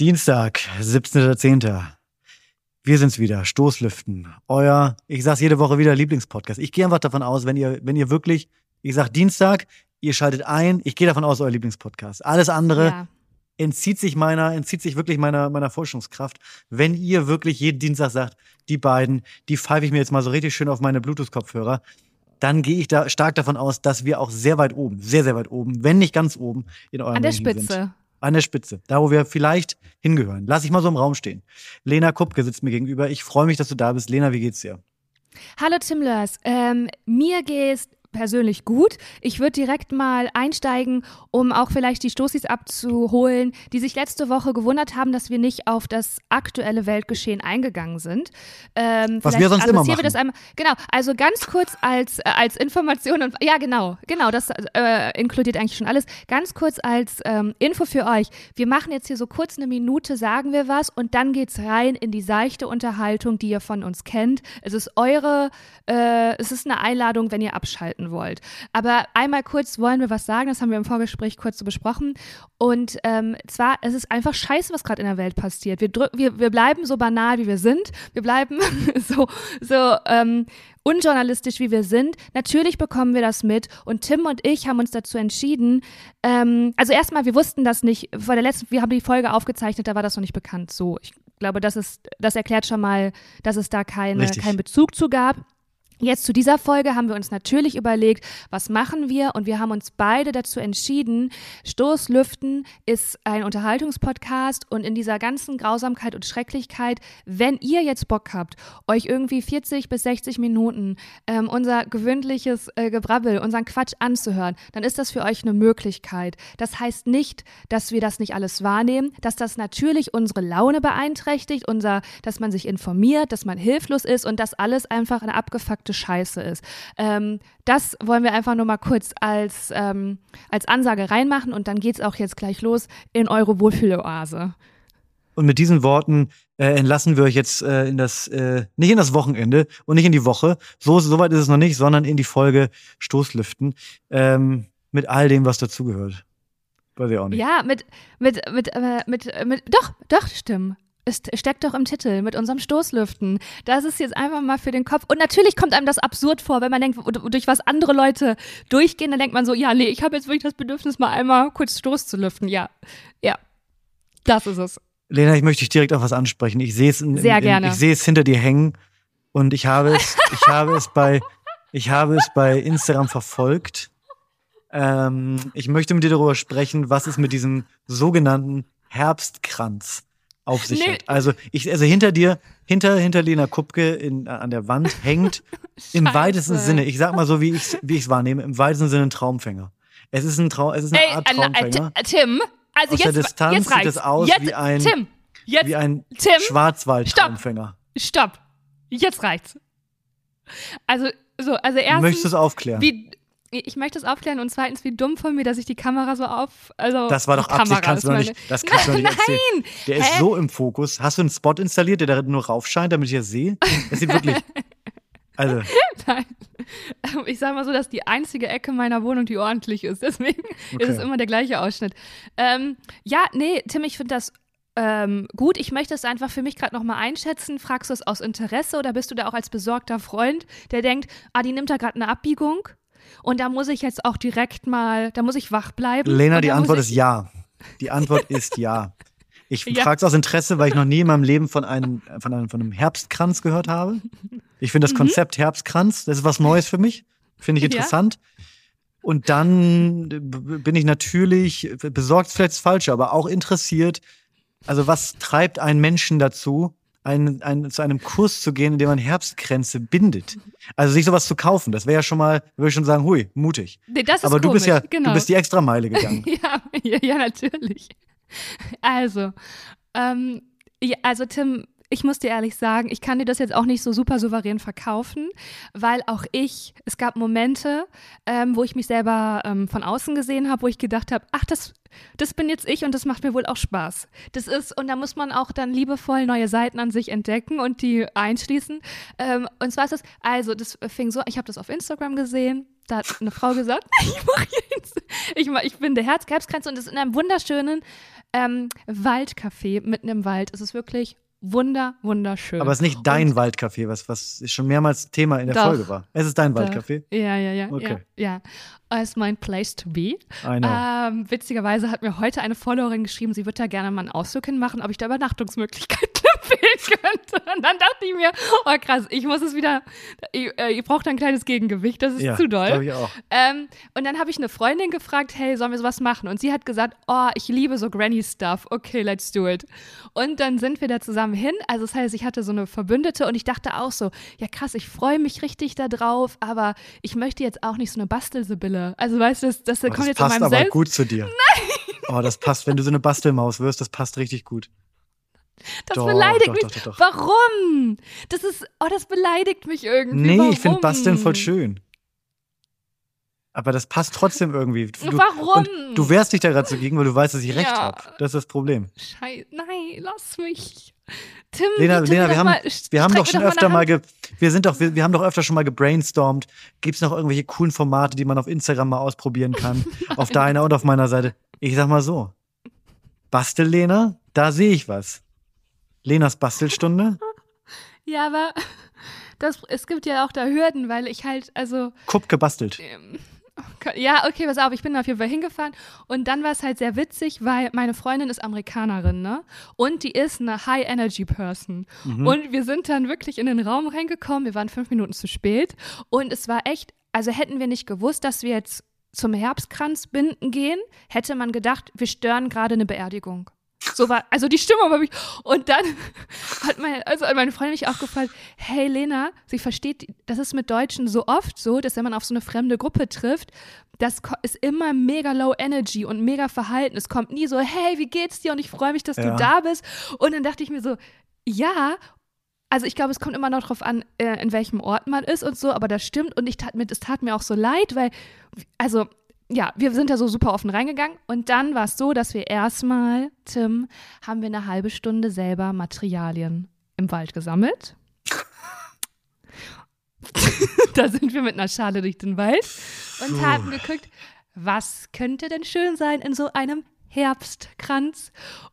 Dienstag, 17.10. Wir sind's wieder, Stoßlüften. Euer, ich sag's jede Woche wieder, Lieblingspodcast. Ich gehe einfach davon aus, wenn ihr, wenn ihr wirklich, ich sag Dienstag, ihr schaltet ein, ich gehe davon aus, euer Lieblingspodcast. Alles andere Ja. entzieht sich meiner, entzieht sich wirklich meiner, meiner Forschungskraft. Wenn ihr wirklich jeden Dienstag sagt, die beiden, die pfeife ich mir jetzt mal so richtig schön auf meine Bluetooth-Kopfhörer, dann gehe ich da stark davon aus, dass wir auch sehr weit oben, sehr, sehr weit oben, wenn nicht ganz oben in eurem An der Ranking Sind. An der Spitze, da wo wir vielleicht hingehören. Lass ich mal so im Raum stehen. Lena Kupke sitzt mir gegenüber. Ich freue mich, dass du da bist. Lena, wie geht's dir? Hallo Tim Lörs. Ähm, mir geht's persönlich gut. Ich würde direkt mal einsteigen, um auch vielleicht die Stoßis abzuholen, die sich letzte Woche gewundert haben, dass wir nicht auf das aktuelle Weltgeschehen eingegangen sind. Ähm, Was wir sonst immer machen. das einmal. Genau, also ganz kurz als, äh, als Information und ja genau, genau, das äh, inkludiert eigentlich schon alles. Ganz kurz als ähm, Info für euch. Wir machen jetzt hier so kurz eine Minute, sagen wir was und dann geht's rein in die seichte Unterhaltung, die ihr von uns kennt. Es ist eure, äh, es ist eine Einladung, wenn ihr abschalten wollt. Aber einmal kurz wollen wir was sagen, das haben wir im Vorgespräch kurz so besprochen. Und ähm, zwar, es ist einfach scheiße, was gerade in der Welt passiert. Wir, drück, wir, wir bleiben so banal, wie wir sind. Wir bleiben so, so ähm, unjournalistisch, wie wir sind. Natürlich bekommen wir das mit. Und Tim und ich haben uns dazu entschieden, ähm, also erstmal, wir wussten das nicht, vor der letzten, wir haben die Folge aufgezeichnet, da war das noch nicht bekannt. So, ich glaube, das ist, das erklärt schon mal, dass es da keine, Richtig. keinen Bezug zu gab. Jetzt zu dieser Folge haben wir uns natürlich überlegt, was machen wir? Und wir haben uns beide dazu entschieden, Stoßlüften ist ein Unterhaltungspodcast und in dieser ganzen Grausamkeit und Schrecklichkeit, wenn ihr jetzt Bock habt, euch irgendwie 40 bis 60 Minuten ähm, unser gewöhnliches äh, Gebrabbel, unseren Quatsch anzuhören, dann ist das für euch eine Möglichkeit. Das heißt nicht, dass wir das nicht alles wahrnehmen, dass das natürlich unsere Laune beeinträchtigt, unser, dass man sich informiert, dass man hilflos ist und dass alles einfach eine abgefuckte Scheiße ist. Ähm, das wollen wir einfach nur mal kurz als, ähm, als Ansage reinmachen und dann geht's auch jetzt gleich los in eure Wohlfühloase. Und mit diesen Worten äh, entlassen wir euch jetzt äh, in das, äh, nicht in das Wochenende und nicht in die Woche. So, so weit ist es noch nicht, sondern in die Folge Stoßlüften. Ähm, mit all dem, was dazugehört. Weiß ich auch nicht. Ja, mit, mit, mit, äh, mit, äh, mit, doch, doch, stimmt. Es steckt doch im Titel mit unserem Stoßlüften. Das ist jetzt einfach mal für den Kopf. Und natürlich kommt einem das absurd vor, wenn man denkt, durch was andere Leute durchgehen, dann denkt man so, ja, nee, ich habe jetzt wirklich das Bedürfnis, mal einmal kurz Stoß zu lüften. Ja, ja, das ist es. Lena, ich möchte dich direkt auf was ansprechen. Ich sehe es, in, Sehr in, gerne. ich sehe es hinter dir hängen und ich habe es, ich habe es bei, ich habe es bei Instagram verfolgt. Ähm, ich möchte mit dir darüber sprechen, was es mit diesem sogenannten Herbstkranz auf sich Nee. hat. Also ich, also hinter dir, hinter hinter Lena Kupke in, an der Wand hängt im weitesten Sinne, ich sag mal so, wie ich es wahrnehme, im weitesten Sinne ein Traumfänger. Es ist ein Traum, es ist eine Ey, Art äh, äh, Traumfänger. T- Tim, also Aus der jetzt, Distanz jetzt sieht es aus jetzt, wie ein- Tim, jetzt, wie ein Tim, Schwarzwald-Traumfänger. stopp. Jetzt reicht's. Also, so, also erstens, Möchtest du es aufklären? wie, ich möchte es aufklären und zweitens, wie dumm von mir, dass ich die Kamera so auf, also Das war doch Absicht, kannst du ist meine- nicht, das kannst du doch nicht erzählen. Nein, Der ist Hä? so im Fokus. Hast du einen Spot installiert, der da nur rauf scheint, damit ich das sehe? Das sieht wirklich. Also, Nein. Ich sage mal so, dass die einzige Ecke meiner Wohnung, die ordentlich ist. Deswegen ist es Okay. immer der gleiche Ausschnitt. Ähm, ja, nee, Tim, ich finde das ähm, gut. Ich möchte es einfach für mich gerade nochmal einschätzen. Fragst du es aus Interesse oder bist du da auch als besorgter Freund, der denkt, ah, die nimmt da gerade eine Abbiegung und da muss ich jetzt auch direkt mal, da muss ich wach bleiben. Lena, die Antwort ist ja. Die Antwort ist ja. Ich Ja. frage es aus Interesse, weil ich noch nie in meinem Leben von einem, von einem, von einem Herbstkranz gehört habe. Ich finde das Konzept Herbstkranz, das ist was Neues für mich. Finde ich Mhm. Ja. interessant. Und dann bin ich natürlich besorgt, vielleicht das Falsche, aber auch interessiert. Also, was treibt einen Menschen dazu, einen, einen, zu einem Kurs zu gehen, in dem man Herbstkränze bindet? Also, sich sowas zu kaufen, das wäre ja schon mal, würde ich schon sagen, hui, mutig. Nee, das ist Aber du bist ja, komisch, genau. du bist die Extrameile gegangen. Ja, ja, ja, natürlich. Also, ähm, ja, also Tim, ich muss dir ehrlich sagen, ich kann dir das jetzt auch nicht so super souverän verkaufen, weil auch ich, es gab Momente, ähm, wo ich mich selber ähm, von außen gesehen habe, wo ich gedacht habe, ach, das, das bin jetzt ich und das macht mir wohl auch Spaß. Das ist, und da muss man auch dann liebevoll neue Seiten an sich entdecken und die einschließen. Ähm, und zwar ist das, also das fing so, ich habe das auf Instagram gesehen da hat eine Frau gesagt, ich mache jetzt, ich, mach, ich bin der Herzkrebsgrenze und ist in einem wunderschönen ähm, Waldcafé mitten im Wald. Es ist wirklich wunder, wunderschön. Aber es ist nicht dein und, Waldcafé, was, was schon mehrmals Thema in der doch, Folge war. Es ist dein Waldcafé? Ja, ja, ja. Okay. Ja, ja. Es ist mein Place to be. Ähm, witzigerweise hat mir heute eine Followerin geschrieben, sie würde da gerne mal einen Ausflug hinmachen, ob ich da Übernachtungsmöglichkeiten empfehlen könnte. Und dann dachte ich mir, oh krass, ich muss es wieder, ihr, äh, braucht ein kleines Gegengewicht, das ist ja, zu doll. Ich auch. Ähm, und dann habe ich eine Freundin gefragt, hey, sollen wir sowas machen? Und sie hat gesagt, oh, ich liebe so Granny-Stuff, okay, let's do it. Und dann sind wir da zusammen hin, also das heißt, ich hatte so eine Verbündete und ich dachte auch so, ja krass, ich freue mich richtig da drauf, aber ich möchte jetzt auch nicht so eine Bastelsibylle. Also weißt du, das, das oh, kommt das jetzt passt in meinem aber Selbst gut zu dir. Nein! Oh, das passt, wenn du so eine Bastelmaus wirst, das passt richtig gut. Das Doch, beleidigt doch, mich. doch. Warum? Das ist, oh, das beleidigt mich irgendwie. Nee, Warum? ich finde Basteln voll schön. Aber das passt trotzdem irgendwie. Du, Warum? Du wehrst dich da gerade so gegen, weil du weißt, dass ich recht Ja. habe. Das ist das Problem. Scheiße. Nein, lass mich. Tim, Lena, Tim, Lena wir haben, wir haben doch schon öfter mal, ge, wir sind doch, wir, wir haben doch öfter schon mal gebrainstormt. Gibt es noch irgendwelche coolen Formate, die man auf Instagram mal ausprobieren kann? auf deiner und auf meiner Seite. Ich sag mal so. Bastel Lena, da sehe ich was. Lenas Bastelstunde, Ja, aber das, es gibt ja auch da Hürden, weil ich halt, also, Kupp gebastelt. ähm, ja, okay, pass auf, ich bin da auf jeden Fall hingefahren und dann war es halt sehr witzig, weil meine Freundin ist Amerikanerin, ne? Und die ist eine High-Energy-Person. Mhm. Und wir sind dann wirklich in den Raum reingekommen, wir waren fünf Minuten zu spät und es war echt, also hätten wir nicht gewusst, dass wir jetzt zum Herbstkranzbinden gehen, hätte man gedacht, wir stören gerade eine Beerdigung. So war, also die Stimmung war mich. Und dann hat meine, also meine Freundin mich auch gefragt, hey Lena, sie versteht, das ist mit Deutschen so oft so, dass wenn man auf so eine fremde Gruppe trifft, das ist immer mega low energy und mega verhalten. Es kommt nie so, hey, wie geht's dir? Und ich freue mich, dass Ja. du da bist. Und dann dachte ich mir so, ja, also ich glaube, es kommt immer noch drauf an, äh, in welchem Ort man ist und so, aber das stimmt. Und ich tat mir, es tat mir auch so leid, weil, also, ja, wir sind da so super offen reingegangen. Und dann war es so, dass wir erstmal, Tim, haben wir eine halbe Stunde selber Materialien im Wald gesammelt. da sind wir mit einer Schale durch den Wald und haben geguckt, was könnte denn schön sein in so einem Herbstkranz.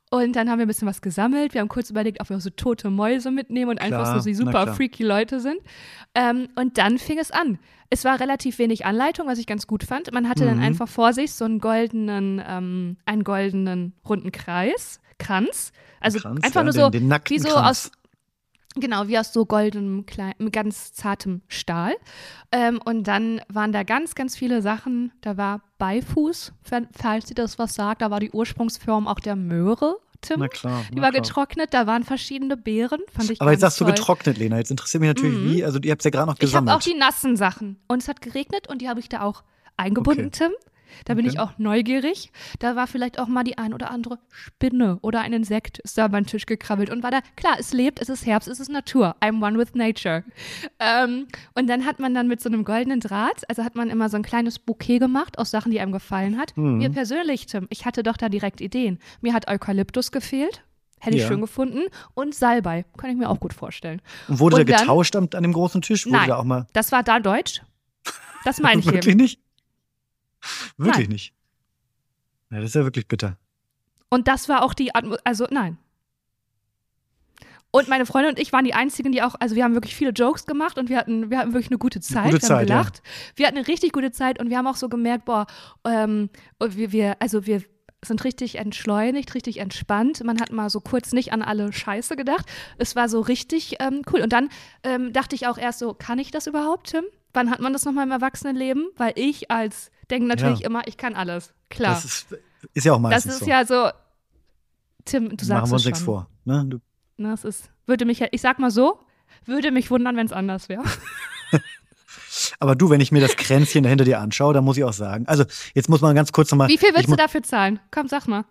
Und dann haben wir ein bisschen was gesammelt. Wir haben kurz überlegt, ob wir auch so tote Mäuse mitnehmen und einfach Klar, so die super freaky Leute sind. Ähm, und dann fing es an. Es war relativ wenig Anleitung, was ich ganz gut fand. Man hatte dann Mhm. einfach vor sich so einen goldenen, ähm, einen goldenen runden Kreis, Kranz. Also Kranz, einfach ja, nur den, so, den nackten wie so Kranz. aus, Genau, wie aus so goldenem, klein, ganz zartem Stahl. Ähm, und dann waren da ganz, ganz viele Sachen. Da war Beifuß, falls ihr das was sagt. Da war die Ursprungsform auch der Möhre, Tim. Na klar. Die na war klar. getrocknet, da waren verschiedene Beeren, fand ich Aber jetzt sagst du getrocknet, Lena. Jetzt interessiert mich natürlich, Mhm. wie. Also, ihr habt es ja gerade noch Ich habe gesammelt. auch die nassen Sachen. Und es hat geregnet und die habe ich da auch eingebunden, Okay. Tim. Da bin Okay. ich auch neugierig. Da war vielleicht auch mal die ein oder andere Spinne oder ein Insekt ist da beim Tisch gekrabbelt und war da, klar, es lebt, es ist Herbst, es ist Natur. I'm one with nature. Ähm, und dann hat man dann mit so einem goldenen Draht, also hat man immer so ein kleines Bouquet gemacht aus Sachen, die einem gefallen hat. Mhm. Mir persönlich, Tim, ich hatte doch da direkt Ideen. Mir hat Eukalyptus gefehlt. Hätte ich Ja. schön gefunden. Und Salbei. Kann ich mir auch gut vorstellen. Und wurde Und da dann- getauscht am, an dem großen Tisch? Wurde Nein. da auch mal. Das war da Deutsch. Das meine ich Wirklich eben. nicht? Wirklich Nein. nicht. Ja, das ist ja wirklich bitter. Und das war auch die Atmo also nein. Und meine Freundin und ich waren die einzigen, die auch, also wir haben wirklich viele Jokes gemacht und wir hatten, wir hatten wirklich eine gute Zeit. gute wir haben Zeit, ja. gelacht. Wir hatten eine richtig gute Zeit und wir haben auch so gemerkt, boah, ähm, wir, wir, also wir sind richtig entschleunigt, richtig entspannt. Man hat mal so kurz nicht an alle Scheiße gedacht. Es war so richtig ähm, cool. Und dann ähm, dachte ich auch erst so, kann ich das überhaupt, Tim? Wann hat man das nochmal im Erwachsenenleben? Weil ich als denke natürlich Ja. immer, ich kann alles. Klar. Das ist, ist ja auch Das meistens ist so. ja so. Tim, du sagst Machen wir uns nichts vor. Ne? Du, es ist, würde mich, ich sag mal so, würde mich wundern, wenn es anders wäre. aber du, wenn ich mir das Kränzchen dahinter dir anschaue, dann muss ich auch sagen. Also, jetzt muss man ganz kurz nochmal. Wie viel willst du dafür zahlen? Komm, sag mal.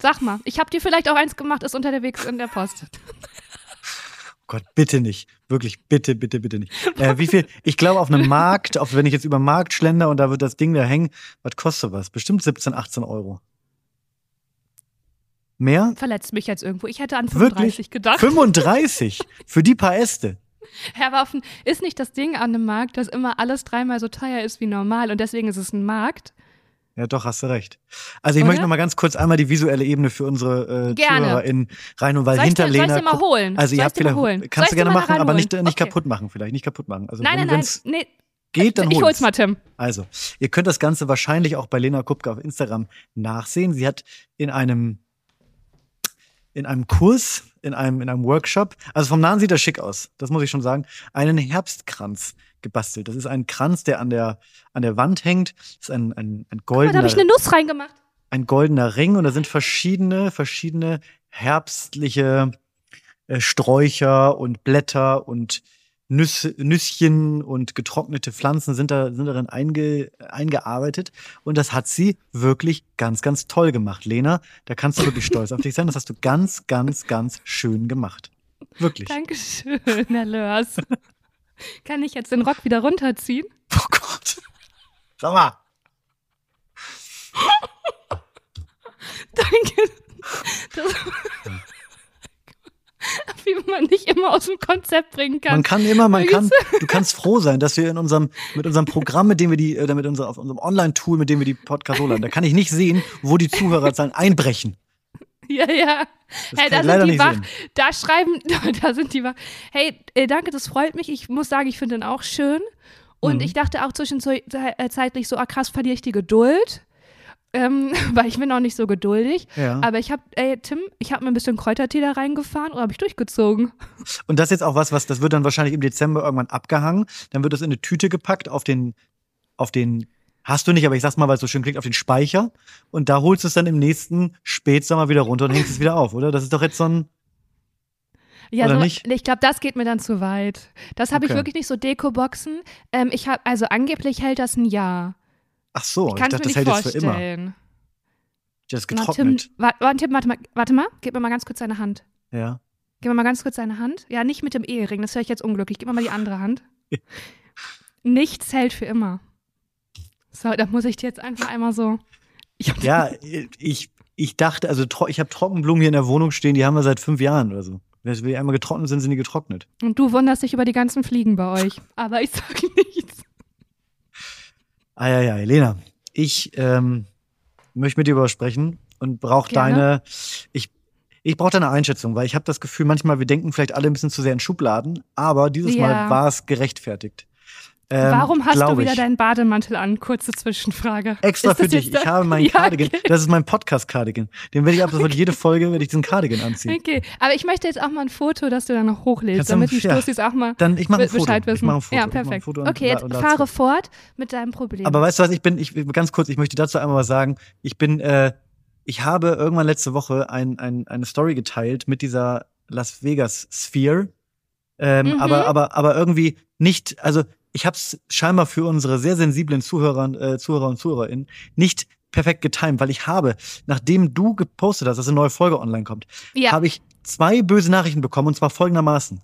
Sag mal. Ich habe dir vielleicht auch eins gemacht, ist unterwegs in der Post. Gott, bitte nicht. Wirklich, bitte, bitte, bitte nicht. Äh, wie viel? Ich glaube, auf einem Markt, auf, wenn ich jetzt über den Markt schlender und da wird das Ding da hängen, was kostet was? Bestimmt 17, 18 Euro. Mehr? Verletzt mich jetzt irgendwo. Ich hätte an Wirklich? 35 gedacht. 35 für die paar Äste. Herr Waffen, ist nicht das Ding an dem Markt, dass immer alles dreimal so teuer ist wie normal und deswegen ist es ein Markt? Ja, doch, hast du recht. Also ich Oder? möchte noch mal ganz kurz einmal die visuelle Ebene für unsere äh, Gerne. ZuhörerInnen reinholen, weil Soll ich hinter dir- soll ich Lena dir mal holen? Also ihr habt vielleicht, holen? kannst du gerne machen, aber nicht, nicht Okay. kaputt machen vielleicht, nicht kaputt machen. Also Nein, wenn- nein, nein. Nee, geht, dann ich hol's. hol's mal, Tim. Also, ihr könnt das Ganze wahrscheinlich auch bei Lena Kupke auf Instagram nachsehen. Sie hat in einem in einem Kurs, in einem, in einem Workshop, also vom Nahen sieht er schick aus, das muss ich schon sagen, einen Herbstkranz gebastelt. Das ist ein Kranz, der an der, an der Wand hängt. Das ist ein, ein, ein Guck mal, da goldener, habe ich eine Nuss reingemacht. ein goldener Ring und da sind verschiedene, verschiedene herbstliche äh, Sträucher und Blätter und Nüsse, Nüsschen und getrocknete Pflanzen sind da sind darin einge, eingearbeitet und das hat sie wirklich ganz ganz toll gemacht. Lena, da kannst du wirklich stolz auf dich sein. Das hast du ganz ganz ganz schön gemacht. Wirklich. Dankeschön, Herr Lörs. Kann ich jetzt den Rock wieder runterziehen? Oh Gott. Sag mal. Danke. Das, wie man nicht immer aus dem Konzept bringen kann. Man kann immer, man kann, du kannst froh sein, dass wir in unserem, mit unserem Programm, mit dem wir die, äh, mit unser, auf unserem Online-Tool, mit dem wir die Podcast hochladen, da kann ich nicht sehen, wo die Zuhörerzahlen einbrechen. Ja, ja. Das Hey, da sind die wach. sehen. Da schreiben, da sind die wach. Hey, äh, danke, das freut mich. Ich muss sagen, ich finde den auch schön. Und Mhm. ich dachte auch zwischenzeitlich so, ah krass, verliere ich die Geduld. Ähm, weil ich bin auch nicht so geduldig. Ja. Aber ich habe, ey, Tim, ich habe mir ein bisschen Kräutertee da reingefahren und habe ich durchgezogen. Und das ist jetzt auch was, was, das wird dann wahrscheinlich im Dezember irgendwann abgehangen. Dann wird das in eine Tüte gepackt auf den, auf den, hast du nicht, aber ich sag's mal, weil es so schön klingt, auf den Speicher. Und da holst du es dann im nächsten Spätsommer wieder runter und hängst es wieder auf, oder? Das ist doch jetzt so ein, Ja, Oder so, nicht? ich glaube, das geht mir dann zu weit. Das habe ich Okay. wirklich nicht so Deko-Boxen. Ähm, ich habe, also angeblich hält das ein Jahr. ach so, Ich ich, dachte, das hält jetzt für immer. Das ist Na, getrocknet. Tim, wa warte, Tim, warte mal, warte mal, gib mir mal ganz kurz deine Hand. Ja. Gib mir mal ganz kurz deine Hand. Ja, nicht mit dem Ehering, das höre ich jetzt unglücklich. Gib mir mal die andere Hand. Nichts hält für immer. So, da muss ich dir jetzt einfach einmal so. Ich Ja, ich, ich dachte, also ich habe Trockenblumen hier in der Wohnung stehen, die haben wir seit fünf Jahren oder so. Wenn die einmal getrocknet sind, sind die getrocknet. Und du wunderst dich über die ganzen Fliegen bei euch. Aber ich sag nichts. Ah ja, ja, Elena, ich ähm, möchte mit dir über was sprechen und brauche deine, ich, ich brauche deine Einschätzung, weil ich habe das Gefühl, manchmal wir denken vielleicht alle ein bisschen zu sehr in Schubladen, aber dieses Ja. Mal war es gerechtfertigt. Ähm, Warum hast du wieder ich. deinen Bademantel an? Kurze Zwischenfrage. Extra für dich. Ich habe meinen Ja, Cardigan. okay. Das ist mein Podcast-Cardigan. Den werde ich ab sofort jede Folge werde ich diesen Cardigan anziehen. Okay, aber ich möchte jetzt auch mal ein Foto, das du dann noch hochlädst, damit die ja. Stoßis auch mal Dann ich mache ein Foto. Bescheid Ich wissen. mache ein Foto. Ja, Ich perfekt. Foto okay, jetzt fahre fort mit deinem Problem. Aber weißt du was, ich bin, ich ganz kurz, ich möchte dazu einmal was sagen. Ich bin, äh, ich habe irgendwann letzte Woche ein, ein, eine Story geteilt mit dieser Las Vegas Sphere. Ähm, Mhm. aber, aber, aber irgendwie nicht, also ich habe es scheinbar für unsere sehr sensiblen Zuhörer, äh, Zuhörer und Zuhörerinnen nicht perfekt getimt, weil ich habe, nachdem du gepostet hast, dass eine neue Folge online kommt, ja, habe ich zwei böse Nachrichten bekommen und zwar folgendermaßen.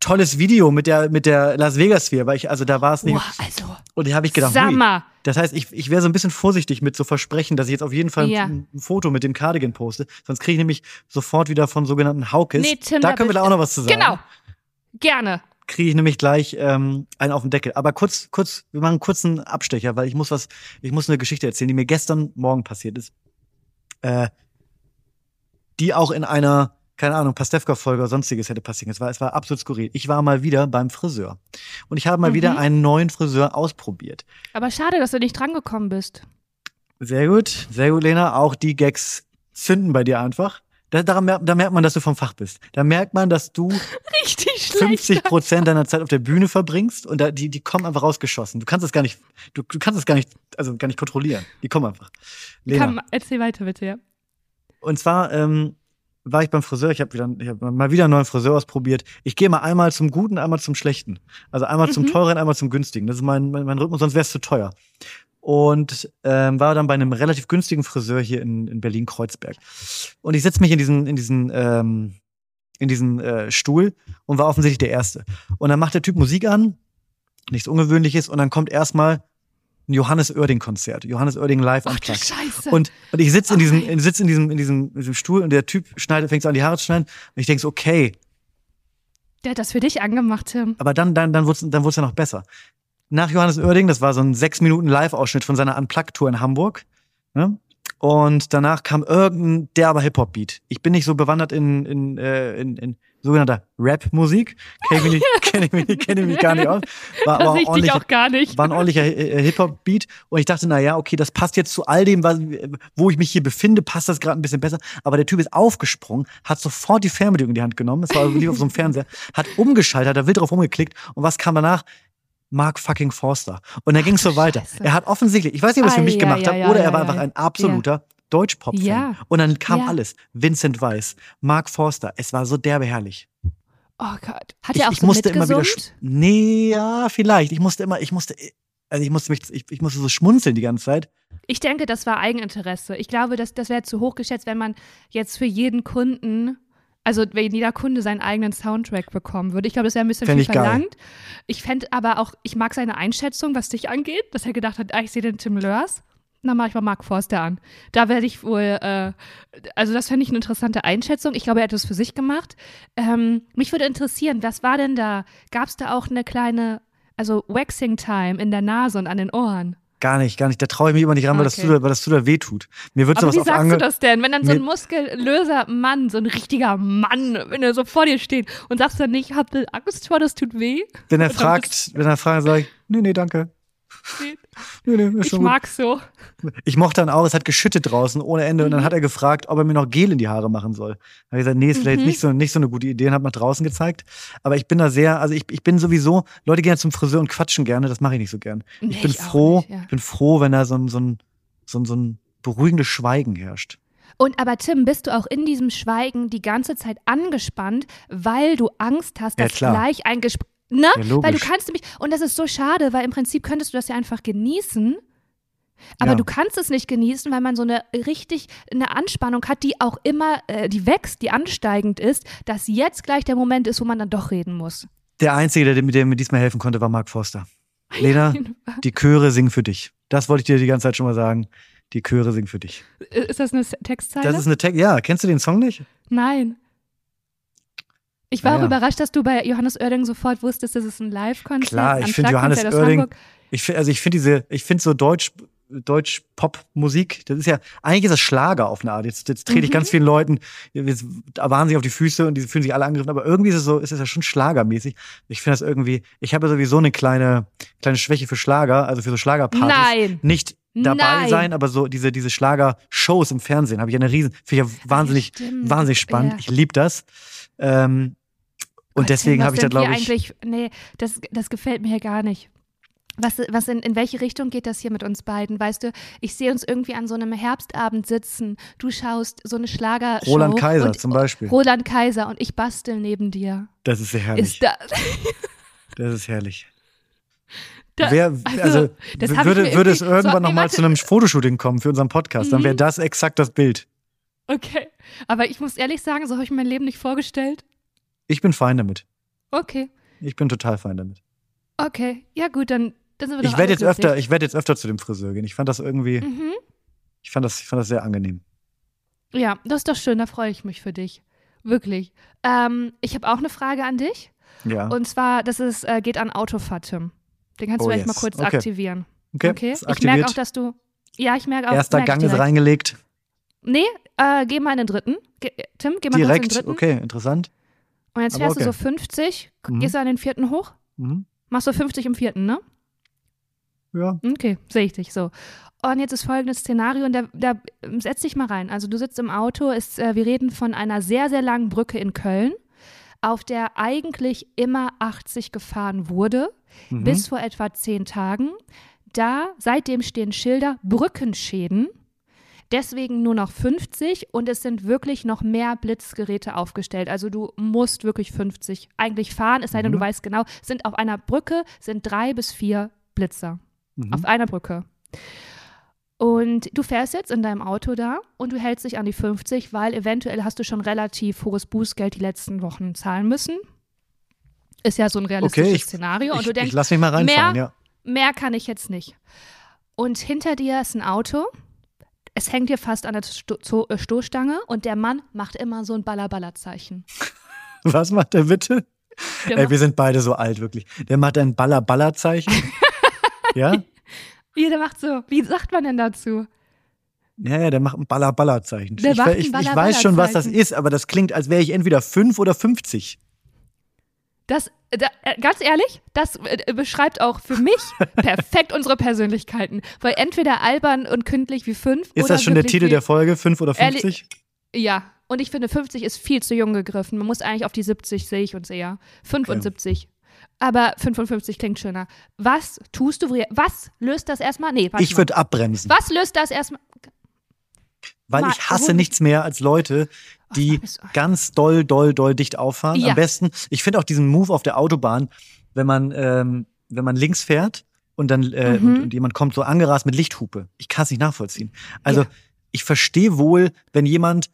Tolles Video mit der mit der Las Vegas Sphere, weil ich also da war es nicht Boah, also, und da habe ich gedacht, mal. das heißt, ich, ich wäre so ein bisschen vorsichtig mit so Versprechen, dass ich jetzt auf jeden Fall Ja. ein, ein Foto mit dem Cardigan poste. Sonst kriege ich nämlich sofort wieder von sogenannten Haukes. Nee, Tim, da können wir da auch noch was zu sagen. Genau. Gerne. Kriege ich nämlich gleich ähm, einen auf den Deckel. Aber kurz, kurz, wir machen einen kurzen Abstecher, weil ich muss was, ich muss eine Geschichte erzählen, die mir gestern Morgen passiert ist. Äh, die auch in einer, keine Ahnung, Pastewka-Folge oder sonstiges hätte passieren. Es war, es war absolut skurril. Ich war mal wieder beim Friseur. Und ich habe mal Mhm. wieder einen neuen Friseur ausprobiert. Aber schade, dass du nicht drangekommen bist. Sehr gut, sehr gut, Lena. Auch die Gags zünden bei dir einfach. Da, daran mer da merkt man, dass du vom Fach bist. Da merkt man, dass du Richtig schlecht. 50 Prozent deiner Zeit auf der Bühne verbringst und da, die, die kommen einfach rausgeschossen. Du kannst es gar nicht, du, du kannst es gar nicht, also gar nicht kontrollieren. Die kommen einfach. Lena. Komm, erzähl weiter bitte, ja. Und zwar ähm, war ich beim Friseur. Ich habe wieder, ich hab mal wieder einen neuen Friseur ausprobiert. Ich gehe mal einmal zum Guten, einmal zum Schlechten. Also einmal zum Mhm. teuren, einmal zum günstigen. Das ist mein, mein, mein Rhythmus, sonst wäre es zu teuer. Und ähm, war dann bei einem relativ günstigen Friseur hier in, in Berlin-Kreuzberg. Und ich setze mich in diesen, in diesen, ähm, in diesen äh, Stuhl und war offensichtlich der Erste. Und dann macht der Typ Musik an, nichts Ungewöhnliches, und dann kommt erstmal ein Johannes Oerding-Konzert. Johannes Oerding live Ach am. Scheiße. Und, und ich sitze in Oh diesem, in, sitz in diesem, in diesem, in diesem Stuhl und der Typ schneidet, fängt so an, die Haare zu schneiden. Und ich denke so, okay, Der hat das für dich angemacht, Tim. Aber dann, dann, dann wurde es dann wurd's ja noch besser. Nach Johannes Oerding, das war so ein sechs Minuten Live-Ausschnitt von seiner Unplugged-Tour in Hamburg. Ne? Und danach kam irgendein derber Hip-Hop-Beat. Ich bin nicht so bewandert in, in, äh, in, in sogenannter Rap-Musik. Kenne ich, kenn ich, mich nicht- kenn ich mich gar nicht aus. War aber ordentlich, auch gar nicht. war ein ordentlicher äh, Hip-Hop-Beat. Und ich dachte, na ja, okay, das passt jetzt zu all dem, was, wo ich mich hier befinde, passt das gerade ein bisschen besser. Aber der Typ ist aufgesprungen, hat sofort die Fernbedienung in die Hand genommen. Es war lief auf so einem Fernseher, hat umgeschaltet, hat da wild drauf rumgeklickt. Und was kam danach? Mark fucking Forster. Und dann ging es so weiter. Scheiße. Er hat offensichtlich, ich weiß nicht, ob er es für mich ja, gemacht ja, hat, oder er war einfach ein absoluter Deutsch-Pop-Fan. Ja. Und dann kam Ja. alles. Vincent Weiss, Mark Forster. Es war so derbe herrlich. Oh Gott. Hat er auch ich so musste immer wieder. Nee, ja, vielleicht. Ich musste immer, ich musste, also ich musste mich, ich, ich musste so schmunzeln die ganze Zeit. Ich denke, das war Eigeninteresse. Ich glaube, das, das wäre zu hoch geschätzt, wenn man jetzt für jeden Kunden, also wenn jeder Kunde seinen eigenen Soundtrack bekommen würde. Ich glaube, das wäre ein bisschen Fänd viel ich geil. verlangt. Ich fände aber auch, ich mag seine Einschätzung, was dich angeht, dass er gedacht hat, ah, ich sehe den Tim Lörs. Dann mache ich mal Mark Forster an. Da werde ich wohl, äh, also das fände ich eine interessante Einschätzung. Ich glaube, er hat das für sich gemacht. Ähm, mich würde interessieren, was war denn da? Gab es da auch eine kleine, also Waxing Time in der Nase und an den Ohren? Gar nicht, gar nicht. Da traue ich mich immer nicht ran, weil, das Okay. zu, weil das zu da weh tut. Mir wird Aber sowas wie auf sagst Ange du das denn, wenn dann so ein muskulöser Mann, so ein richtiger Mann, wenn er so vor dir steht und sagst dann nicht, ich hab Angst vor, das tut weh? Wenn er fragt, wenn er fragt, sage ich, nee, nee, danke. Ich mag's so. Ich mochte dann auch, es hat geschüttet draußen ohne Ende. Und Mhm. dann hat er gefragt, ob er mir noch Gel in die Haare machen soll. Da habe ich gesagt, nee, ist vielleicht Mhm. nicht, so, nicht so eine gute Idee und hat mal draußen gezeigt. Aber ich bin da sehr, also ich, ich bin sowieso, Leute gehen zum Friseur und quatschen gerne, das mache ich nicht so gern. Nee, ich bin ich froh, nicht, ja. bin froh, wenn da so ein, so ein, so ein, so ein beruhigendes Schweigen herrscht. Und aber Tim, bist du auch in diesem Schweigen die ganze Zeit angespannt, weil du Angst hast, Ja, dass klar. gleich ein Gespräch. Ne? Ja, weil du kannst nämlich, und das ist so schade, weil im Prinzip könntest du das ja einfach genießen. Aber Ja. du kannst es nicht genießen, weil man so eine richtig eine Anspannung hat, die auch immer, äh, die wächst, die ansteigend ist, dass jetzt gleich der Moment ist, wo man dann doch reden muss. Der Einzige, der, der mir diesmal helfen konnte, war Mark Forster. Lena, die Chöre singen für dich. Das wollte ich dir die ganze Zeit schon mal sagen. Die Chöre singen für dich. Ist das eine Textzeile? Das ist eine Text. Ja, kennst du den Song nicht? Nein. Ich war auch ja. überrascht, dass du bei Johannes Oerding sofort wusstest, dass es ein Live-Konzert Klar, ich finde Johannes Oerding, ich find, also ich finde diese, ich finde so Deutsch, Deutsch-Pop-Musik, das ist ja, eigentlich ist das Schlager auf eine Art. Jetzt, jetzt trete ich Mhm. ganz vielen Leuten jetzt wahnsinnig auf die Füße und die fühlen sich alle angegriffen, aber irgendwie ist es so, ist es ja schon schlagermäßig. Ich finde das irgendwie, ich habe ja sowieso eine kleine, kleine Schwäche für Schlager, also für so Schlagerpartys. Nein. Nicht dabei Nein. sein, aber so diese, diese Schlager-Shows im Fernsehen habe ich eine riesen, finde ich ja wahnsinnig, stimmt. wahnsinnig spannend. Ja. Ich liebe das. Ähm, und Gott, deswegen habe ich da, glaube ich, Eigentlich, nee, das, das gefällt mir hier gar nicht. Was, was in, in welche Richtung geht das hier mit uns beiden? Weißt du, ich sehe uns irgendwie an so einem Herbstabend sitzen. Du schaust so eine Schlagershow. Roland Kaiser und, zum Beispiel. Roland Kaiser und ich bastel neben dir. das ist herrlich. Ist da, Das ist herrlich. da, Wer, also, das ich würde, würde es irgendwann so, nochmal zu einem Fotoshooting kommen für unseren Podcast, dann wäre Mhm. das exakt das Bild. Okay. Aber ich muss ehrlich sagen, so habe ich mir mein Leben nicht vorgestellt. Ich bin fein damit. Okay. Ich bin total fein damit. Okay. Ja, gut, dann, dann sind wir Ich werde jetzt öfter, glücklich. ich werde jetzt öfter zu dem Friseur gehen. Ich fand das irgendwie, Mhm. ich fand das, ich fand das sehr angenehm. Ja, das ist doch schön, da freue ich mich für dich. Wirklich. Ähm, ich habe auch eine Frage an dich. Ja. Und zwar, das ist, äh, geht an Autofahrt, Tim. Den kannst Oh, du vielleicht yes. mal kurz Okay. aktivieren. okay, Okay? Ich merke auch, dass du. Ja, ich merke auch. Erster merk Gang ist direkt. reingelegt. Nee, äh, geh mal in den dritten. Ge Tim, geh mal kurz in den Direkt. dritten. Okay, interessant. Und jetzt fährst du so okay. 50. Mhm. Gehst du an den vierten hoch? Mhm. Machst du 50 im vierten, ne? Ja. Okay, sehe ich dich so. Und jetzt ist folgendes Szenario und da, da ähm, setz dich mal rein. Also du sitzt im Auto, ist, äh, wir reden von einer sehr, sehr langen Brücke in Köln, auf der eigentlich immer 80 gefahren wurde, Mhm. bis vor etwa zehn Tagen. Da, seitdem stehen Schilder, Brückenschäden. Deswegen nur noch 50 und es sind wirklich noch mehr Blitzgeräte aufgestellt. Also du musst wirklich 50 eigentlich fahren, es sei denn, Mhm. du weißt genau, sind auf einer Brücke sind drei bis vier Blitzer Mhm. auf einer Brücke. Und du fährst jetzt in deinem Auto da und du hältst dich an die 50, weil eventuell hast du schon relativ hohes Bußgeld die letzten Wochen zahlen müssen. Ist ja so ein realistisches Okay, ich- Szenario. Und ich, du ich denkst, lass mich mal reinfahren, mehr- ja. mehr kann ich jetzt nicht. Und hinter dir ist ein Auto. Es hängt dir fast an der Sto äh, Stoßstange und der Mann macht immer so ein Baller-Baller-Zeichen. Was macht der bitte? Der Ey, wir sind beide so alt, wirklich. Der macht ein Baller-Baller-Zeichen. ja? Wie, der macht so. Wie sagt man denn dazu? Ja, ja, der macht ein Baller-Baller-Zeichen. Ich, ich, ich weiß schon, was das ist, aber das klingt, als wäre ich entweder fünf oder 50. Das, da, äh, ganz ehrlich, das äh, beschreibt auch für mich perfekt unsere Persönlichkeiten. Weil entweder albern und kündlich wie fünf Ist oder das schon der Titel der Folge? Fünf oder Ehrlich- 50? Ja, und ich finde 50 ist viel zu jung gegriffen. Man muss eigentlich auf die 70, sehe ich uns eher. 75. Aber 55 klingt schöner. Was tust du? Was löst das erstmal? Nee, warte Ich würde abbremsen. Was löst das erstmal? Weil ich hasse nichts mehr als Leute, die ganz doll, doll, doll dicht auffahren. Ja. Am besten, ich finde auch diesen Move auf der Autobahn, wenn man, ähm, wenn man links fährt und dann äh, Mhm. und, und jemand kommt so angerast mit Lichthupe. Ich kann es nicht nachvollziehen. Also Ja. ich verstehe wohl, wenn jemand,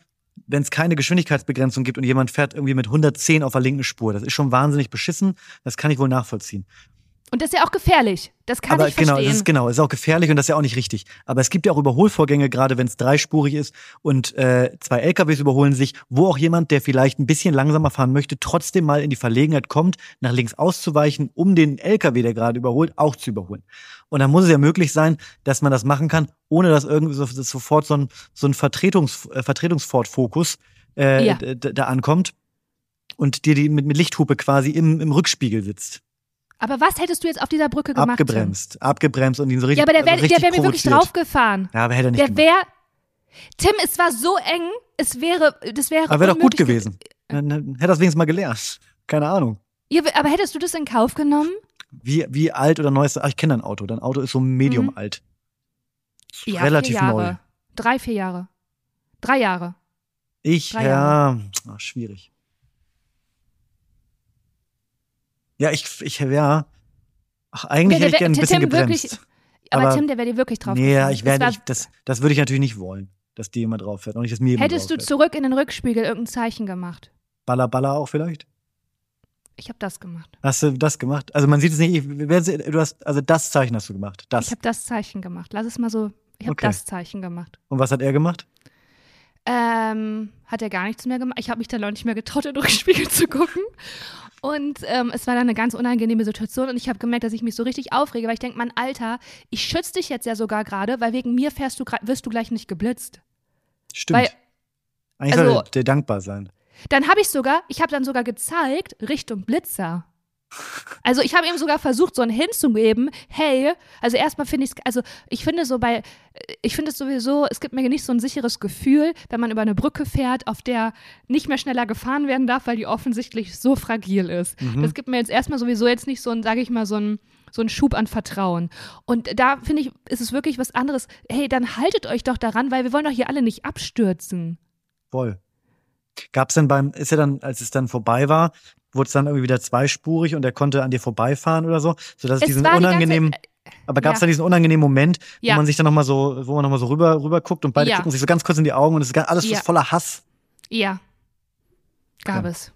wenn es keine Geschwindigkeitsbegrenzung gibt und jemand fährt irgendwie mit 110 auf der linken Spur. Das ist schon wahnsinnig beschissen. Das kann ich wohl nachvollziehen. Und das ist ja auch gefährlich. Das kann Aber ich genau, verstehen. das ist genau, ist auch gefährlich und das ist ja auch nicht richtig. Aber es gibt ja auch Überholvorgänge, gerade wenn es dreispurig ist und äh, zwei LKWs überholen sich, wo auch jemand, der vielleicht ein bisschen langsamer fahren möchte, trotzdem mal in die Verlegenheit kommt, nach links auszuweichen, um den LKW, der gerade überholt, auch zu überholen. Und dann muss es ja möglich sein, dass man das machen kann, ohne dass irgendwie so, dass sofort so ein, so ein Vertretungs, äh, Vertretungsford-Fokus äh, Ja. da ankommt und dir die mit, mit Lichthupe quasi im, im Rückspiegel sitzt. Aber was hättest du jetzt auf dieser Brücke gemacht? Tim? Abgebremst, abgebremst und ihn so richtig Ja, aber der wäre richtig wär mir wirklich draufgefahren. Ja, aber hätte er nicht Der wäre. Tim, es war so eng, es wäre, das wäre. Aber wäre doch gut gewesen. Dann, hätte es wenigstens mal gelernt. Keine Ahnung. Ja, aber hättest du das in Kauf genommen? Wie, wie alt oder neu ist Ach, ich kenne dein Auto. Dein Auto ist so medium Mhm. alt. Ja, Relativ Jahre. neu. Drei, vier Jahre. Drei Jahre. Ich, Drei ja, ach, schwierig. Ja, ich, ich, ja. Ach, eigentlich hätte ich gerne ein bisschen Tim gebremst. wirklich- Aber, Aber- Tim, der wäre dir wirklich drauf nee, ja, ich werde, ich, das, das würde ich natürlich nicht wollen, dass dir jemand drauf fährt. Und nicht, dass mir jemand Hättest du zurück in den Rückspiegel irgendein Zeichen gemacht? Baller, Baller auch vielleicht? Ich habe das gemacht. Hast du das gemacht? Also man sieht es nicht, ich- du hast, also das Zeichen hast du gemacht. Das. Ich habe das Zeichen gemacht. Lass es mal so. Ich habe Okay. das Zeichen gemacht. Und was hat er gemacht? Ähm, hat er gar nichts mehr gemacht. Ich habe mich dann auch nicht mehr getraut, in den Rückspiegel zu gucken. Und ähm, es war dann eine ganz unangenehme Situation und ich habe gemerkt, dass ich mich so richtig aufrege, weil ich denke, Mann, Alter, ich schütze dich jetzt ja sogar gerade, weil wegen mir fährst du wirst du gleich nicht geblitzt. Stimmt. Weil- Eigentlich also- soll der, der dankbar sein. Dann habe ich sogar, ich habe dann sogar gezeigt Richtung Blitzer. Also ich habe ihm sogar versucht, so einen hinzugeben, hey, also erstmal finde ich es, also ich finde so bei, ich finde es sowieso, es gibt mir nicht so ein sicheres Gefühl, wenn man über eine Brücke fährt, auf der nicht mehr schneller gefahren werden darf, weil die offensichtlich so fragil ist. Mhm. Das gibt mir jetzt erstmal sowieso jetzt nicht so ein, sage ich mal, so ein, so ein Schub an Vertrauen. Und da finde ich, ist es wirklich was anderes. Hey, dann haltet euch doch daran, weil wir wollen doch hier alle nicht abstürzen. Voll. Gab's denn beim, ist er dann, als es dann vorbei war, wurde es dann irgendwie wieder zweispurig und er konnte an dir vorbeifahren oder so, sodass es Es diesen war die unangenehmen, aber gab's ja. da diesen unangenehmen Moment, Ja. wo man sich dann nochmal so, wo man nochmal so rüber, rüber guckt und beide Ja. gucken sich so ganz kurz in die Augen und es ist alles Ja. voller Hass. Ja. Gab Ja. es.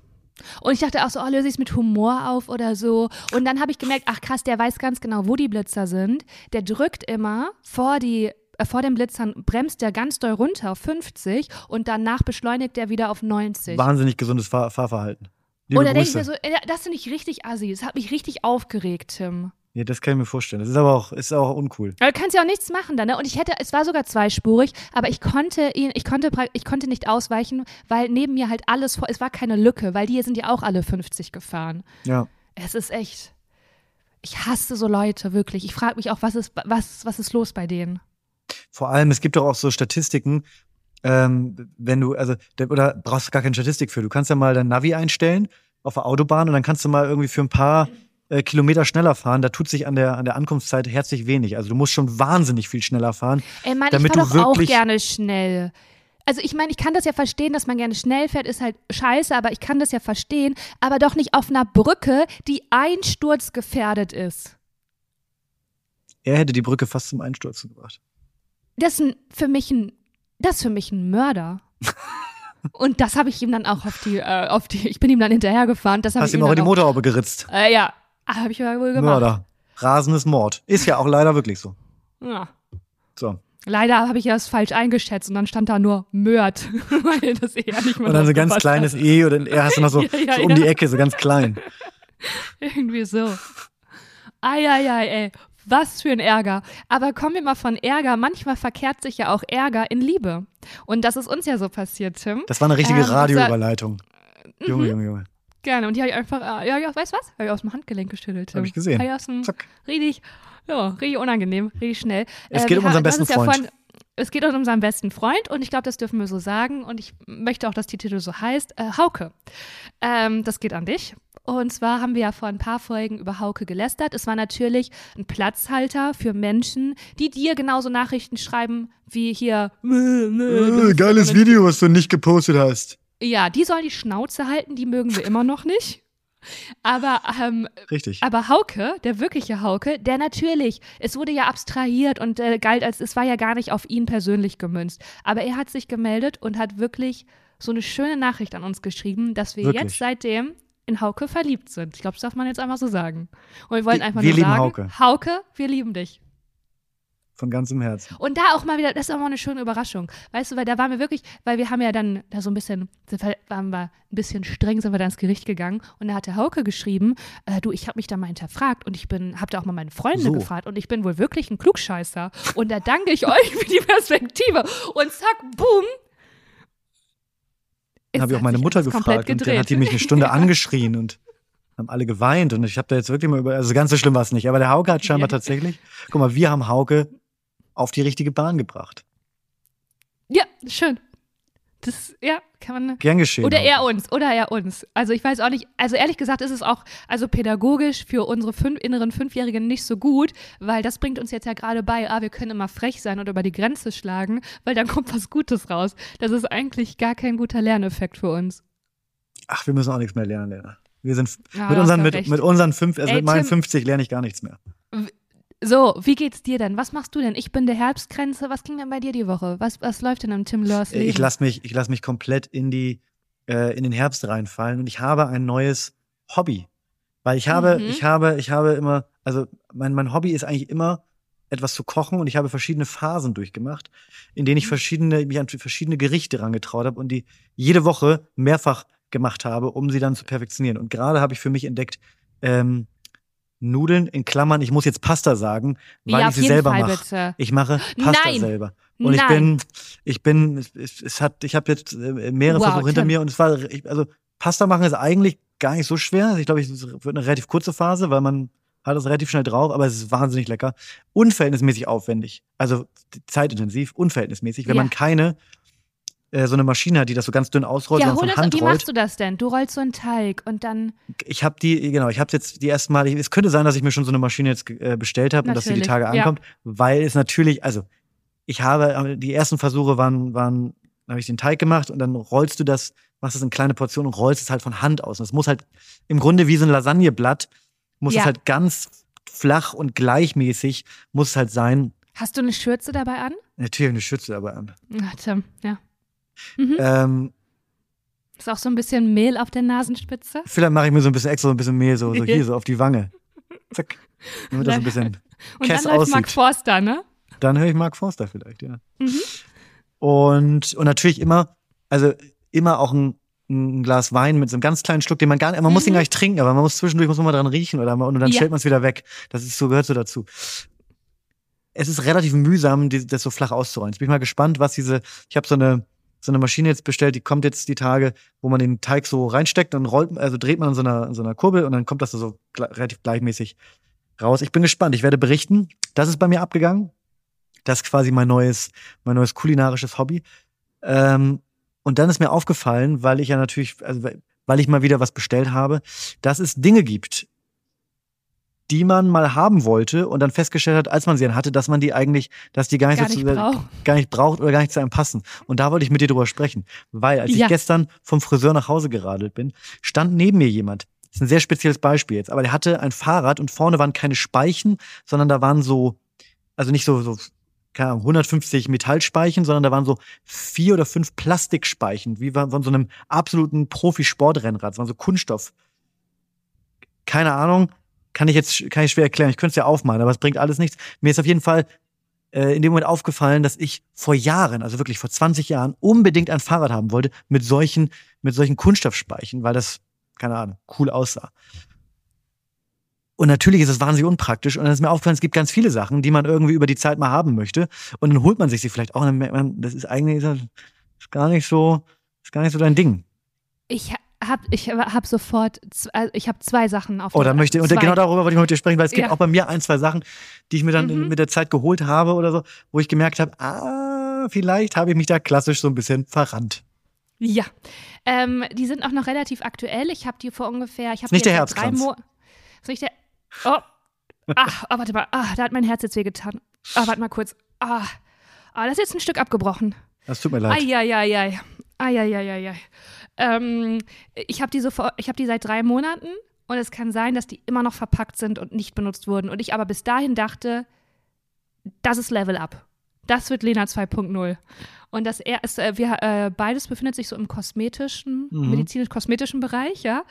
Und ich dachte auch so, oh, löse ich es mit Humor auf oder so. Und dann habe ich gemerkt, ach krass, der weiß ganz genau, wo die Blitzer sind. Der drückt immer vor die äh, vor den Blitzern bremst der ganz doll runter auf 50 und danach beschleunigt er wieder auf 90. Wahnsinnig gesundes Fahr Fahrverhalten. Liebe und da denke ich mir so, äh, das finde ich richtig assi. Das hat mich richtig aufgeregt, Tim. ja, das kann ich mir vorstellen. Das ist aber auch, ist auch uncool. Aber du kannst ja auch nichts machen dann, ne? Und ich hätte, es war sogar zweispurig, aber ich konnte ihn, ich konnte, ich konnte nicht ausweichen, weil neben mir halt alles, vor, es war keine Lücke, weil die sind ja auch alle 50 gefahren. Ja. Es ist echt, ich hasse so Leute, wirklich. Ich frage mich auch, was ist, was, was ist los bei denen? Vor allem, es gibt doch auch so Statistiken, ähm, wenn du, also, oder brauchst du gar keine Statistik für. Du kannst ja mal dein Navi einstellen auf der Autobahn und dann kannst du mal irgendwie für ein paar äh, Kilometer schneller fahren. Da tut sich an der, an der Ankunftszeit herzlich wenig. Also du musst schon wahnsinnig viel schneller fahren. Ey Mann, Damit ich fahr du doch auch gerne schnell. Also ich meine, ich kann das ja verstehen, dass man gerne schnell fährt, ist halt scheiße, aber ich kann das ja verstehen, aber doch nicht auf einer Brücke, die einsturzgefährdet ist. Er hätte die Brücke fast zum Einsturz gebracht. Das ist ein, für mich ein, das ist für mich ein Mörder. Und das habe ich ihm dann auch auf die, äh, auf die, ich bin ihm dann hinterhergefahren. Das Hast ich ihm auch in die Motorhaube geritzt. Äh, ja, habe ich ja wohl gemacht. Mörder. Rasendes Mord. Ist ja auch leider wirklich so. Ja. So. Leider habe ich das falsch eingeschätzt und dann stand da nur Mörd, weil das eher nicht mehr Und dann so ganz kleines hat. E oder er hast du noch so, Ja, ja, so um ja. die Ecke, so ganz klein. Irgendwie so. Eieiei, ey. Was für ein Ärger. Aber kommen wir mal von Ärger. Manchmal verkehrt sich ja auch Ärger in Liebe. Und das ist uns ja so passiert, Tim. Das war eine richtige ähm, Radioüberleitung. Junge, Junge, Junge. Gerne. Und die habe ich einfach, äh, ja, ja, weißt du was? Habe ich aus dem Handgelenk geschüttelt. Tim. Habe ich gesehen. Hab ich aus dem, Zack. Richtig, ja, richtig unangenehm, richtig schnell. Es äh, geht um unseren besten Freund. Ja von, es geht um unseren besten Freund und ich glaube, das dürfen wir so sagen und ich möchte auch, dass die Titel so heißt. Äh, Hauke. Ähm, das geht an dich. Und zwar haben wir ja vor ein paar Folgen über Hauke gelästert. Es war natürlich ein Platzhalter für Menschen, die dir genauso Nachrichten schreiben wie hier. Äh, geiles Video, was du nicht gepostet hast. Ja, die sollen die Schnauze halten, die mögen wir immer noch nicht. Aber, ähm, Richtig. aber Hauke, der wirkliche Hauke, der natürlich, es wurde ja abstrahiert und äh, galt als, es war ja gar nicht auf ihn persönlich gemünzt. Aber er hat sich gemeldet und hat wirklich so eine schöne Nachricht an uns geschrieben, dass wir wirklich? jetzt seitdem in Hauke verliebt sind. Ich glaube, das darf man jetzt einfach so sagen. Und wir wollten einfach wir nur lieben sagen, Hauke. Hauke, wir lieben dich. Von ganzem Herzen. Und da auch mal wieder, das ist auch mal eine schöne Überraschung. Weißt du, weil da waren wir wirklich, weil wir haben ja dann da so ein bisschen, waren wir ein bisschen streng, sind wir dann ins Gericht gegangen und da hat der Hauke geschrieben, äh, du, ich habe mich da mal hinterfragt und ich bin, habe da auch mal meine Freunde so. gefragt und ich bin wohl wirklich ein Klugscheißer. Und da danke ich euch für die Perspektive. Und zack, boom, dann habe ich auch meine Mutter gefragt und dann hat die mich eine Stunde angeschrien und haben alle geweint und ich habe da jetzt wirklich mal über, also ganz so schlimm war es nicht, aber der Hauke hat scheinbar ja. tatsächlich, guck mal, wir haben Hauke auf die richtige Bahn gebracht. Ja, schön. Das, ja, kann man. Gern geschehen. Oder er uns, oder er uns. Also ich weiß auch nicht, also ehrlich gesagt ist es auch, also pädagogisch für unsere fünf, inneren Fünfjährigen nicht so gut, weil das bringt uns jetzt ja gerade bei, ah, wir können immer frech sein oder über die Grenze schlagen, weil dann kommt was Gutes raus. Das ist eigentlich gar kein guter Lerneffekt für uns. Ach, wir müssen auch nichts mehr lernen, Lena. Wir sind ja, mit, unseren, mit, mit, unseren fünf, also Ey, mit meinen Tim, 50 lerne ich gar nichts mehr. So, wie geht's dir denn? Was machst du denn? Ich bin der Herbstgrenze. Was ging denn bei dir die Woche? Was, was läuft denn am Tim Lörs Leben? Ich lasse mich, ich lass mich komplett in die, äh, in den Herbst reinfallen und ich habe ein neues Hobby. Weil ich habe, mhm. ich habe, ich habe immer, also mein, mein Hobby ist eigentlich immer, etwas zu kochen und ich habe verschiedene Phasen durchgemacht, in denen ich mhm. verschiedene, mich an verschiedene Gerichte rangetraut habe und die jede Woche mehrfach gemacht habe, um sie dann zu perfektionieren. Und gerade habe ich für mich entdeckt, ähm, Nudeln in Klammern, ich muss jetzt Pasta sagen, weil ja, ich sie selber mache. Ich mache Pasta Nein. selber. Und Nein. ich bin, ich bin, es, hat, ich habe jetzt äh, mehrere wow, Versuche hinter mir und es war, ich, also Pasta machen ist eigentlich gar nicht so schwer. Also ich glaube, es wird eine relativ kurze Phase, weil man hat es relativ schnell drauf, aber es ist wahnsinnig lecker. Unverhältnismäßig aufwendig. Also zeitintensiv, unverhältnismäßig, wenn ja. man keine äh, so eine Maschine hat, die das so ganz dünn ausrollt ja, und von das, Hand wie rollt. machst du das denn? Du rollst so einen Teig und dann. Ich habe die, genau, ich habe jetzt die ersten Mal. Es könnte sein, dass ich mir schon so eine Maschine jetzt äh, bestellt habe und dass sie die Tage ankommt, ja. weil es natürlich, also ich habe äh, die ersten Versuche waren, waren, habe ich den Teig gemacht und dann rollst du das, machst es in kleine Portionen und rollst es halt von Hand aus. Und es muss halt im Grunde wie so ein Lasagneblatt muss ja. es halt ganz flach und gleichmäßig muss es halt sein. Hast du eine Schürze dabei an? Natürlich eine Schürze dabei an. Ach, Tim, ja. Mhm. Ähm, ist auch so ein bisschen Mehl auf der Nasenspitze. Vielleicht mache ich mir so ein bisschen extra so ein bisschen Mehl, so, so hier, so auf die Wange. Zack. Damit das ein bisschen Und Kess dann aussieht. Mark Forster, ne? Dann höre ich Mark Forster vielleicht, ja. Mhm. Und, und natürlich immer, also immer auch ein, ein Glas Wein mit so einem ganz kleinen Schluck, den man gar nicht, man mhm. muss ihn gar nicht trinken, aber man muss zwischendurch muss man mal dran riechen oder und dann ja. stellt man es wieder weg. Das ist so, gehört so dazu. Es ist relativ mühsam, das so flach auszurollen. Jetzt bin ich mal gespannt, was diese, ich habe so eine, so eine Maschine jetzt bestellt, die kommt jetzt die Tage, wo man den Teig so reinsteckt und rollt, also dreht man in so einer, in so einer Kurbel und dann kommt das so relativ gleichmäßig raus. Ich bin gespannt. Ich werde berichten. Das ist bei mir abgegangen. Das ist quasi mein neues, mein neues kulinarisches Hobby. Ähm, und dann ist mir aufgefallen, weil ich ja natürlich, also weil ich mal wieder was bestellt habe, dass es Dinge gibt, die man mal haben wollte und dann festgestellt hat, als man sie dann hatte, dass man die eigentlich, dass die gar nicht, gar nicht, so zu, gar nicht braucht oder gar nicht zu einem passen. Und da wollte ich mit dir drüber sprechen. Weil als ja. ich gestern vom Friseur nach Hause geradelt bin, stand neben mir jemand. Das ist ein sehr spezielles Beispiel jetzt, aber der hatte ein Fahrrad und vorne waren keine Speichen, sondern da waren so, also nicht so, so keine Ahnung, 150 Metallspeichen, sondern da waren so vier oder fünf Plastikspeichen, wie von so einem absoluten Profi-Sportrennrad. Das waren so Kunststoff. Keine Ahnung, kann ich jetzt kann ich schwer erklären. Ich könnte es ja aufmalen, aber es bringt alles nichts. Mir ist auf jeden Fall äh, in dem Moment aufgefallen, dass ich vor Jahren, also wirklich vor 20 Jahren, unbedingt ein Fahrrad haben wollte mit solchen mit solchen Kunststoffspeichen, weil das keine Ahnung cool aussah. Und natürlich ist es wahnsinnig unpraktisch. Und dann ist mir aufgefallen, es gibt ganz viele Sachen, die man irgendwie über die Zeit mal haben möchte. Und dann holt man sich sie vielleicht auch. Und dann merkt man, das ist eigentlich ist gar nicht so, ist gar nicht so dein Ding. Ich hab, ich hab sofort, also ich habe zwei Sachen auf Oh, da möchte und zwei. genau darüber wollte ich mit dir sprechen, weil es gibt Ja. auch bei mir ein, zwei Sachen, die ich mir dann Mhm. mit der Zeit geholt habe oder so, wo ich gemerkt habe, ah, vielleicht habe ich mich da klassisch so ein bisschen verrannt. Ja. Ähm, die sind auch noch relativ aktuell. Ich habe die vor ungefähr, ich habe nicht der seit drei Herzkranz. Mo Ist nicht der. Oh. Ach, oh, warte mal. Ah, da hat mein Herz jetzt wehgetan. Ah, warte mal kurz. Ah. ah, das ist jetzt ein Stück abgebrochen. Das tut mir leid. Eieiei. Eieiei. Ähm, ich habe die, so ich hab die seit drei Monaten und es kann sein, dass die immer noch verpackt sind und nicht benutzt wurden. Und ich aber bis dahin dachte, das ist Level Up. Das wird Lena 2.0. Und das er ist, äh, wir, äh, beides befindet sich so im kosmetischen, Mhm. medizinisch-kosmetischen Bereich, ja.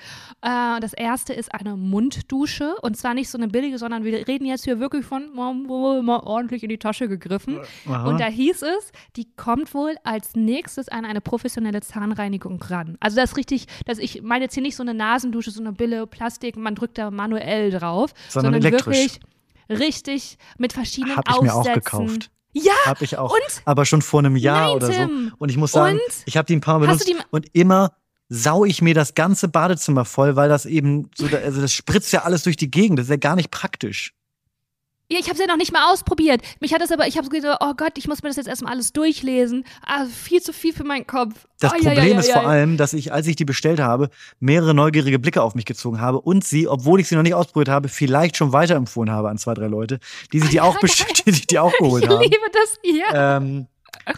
Äh, das erste ist eine Munddusche und zwar nicht so eine billige, sondern wir reden jetzt hier wirklich von mal, ordentlich in die Tasche gegriffen. Aha. Und da hieß es, die kommt wohl als nächstes an eine professionelle Zahnreinigung ran. Also das ist richtig, dass ich meine jetzt hier nicht so eine Nasendusche, so eine Bille Plastik, man drückt da manuell drauf, Sondern sondern, wirklich richtig mit verschiedenen Hab ich mir auch Aufsätzen. gekauft. Ja, Habe ich auch. und? Aber schon vor einem Jahr Nein, oder so. Tim. Und ich muss sagen, Und? ich habe die ein paar Mal benutzt und immer sau ich mir das ganze Badezimmer voll, weil das eben so, also das spritzt ja alles durch die Gegend. Das ist ja gar nicht praktisch. Ja, ich habe es ja noch nicht mal ausprobiert. Mich hat das aber, ich habe so gedacht, oh Gott, ich muss mir das jetzt erstmal alles durchlesen. Ah, viel zu viel für meinen Kopf. Das ja, Problem ja, ja, ist ja. vor allem, dass ich, als ich die bestellt habe, mehrere neugierige Blicke auf mich gezogen habe und sie, obwohl ich sie noch nicht ausprobiert habe, vielleicht schon weiterempfohlen habe an zwei, drei Leute, die sich die auch, bestellt, die die auch geholt Ich haben. liebe das hier. Ähm,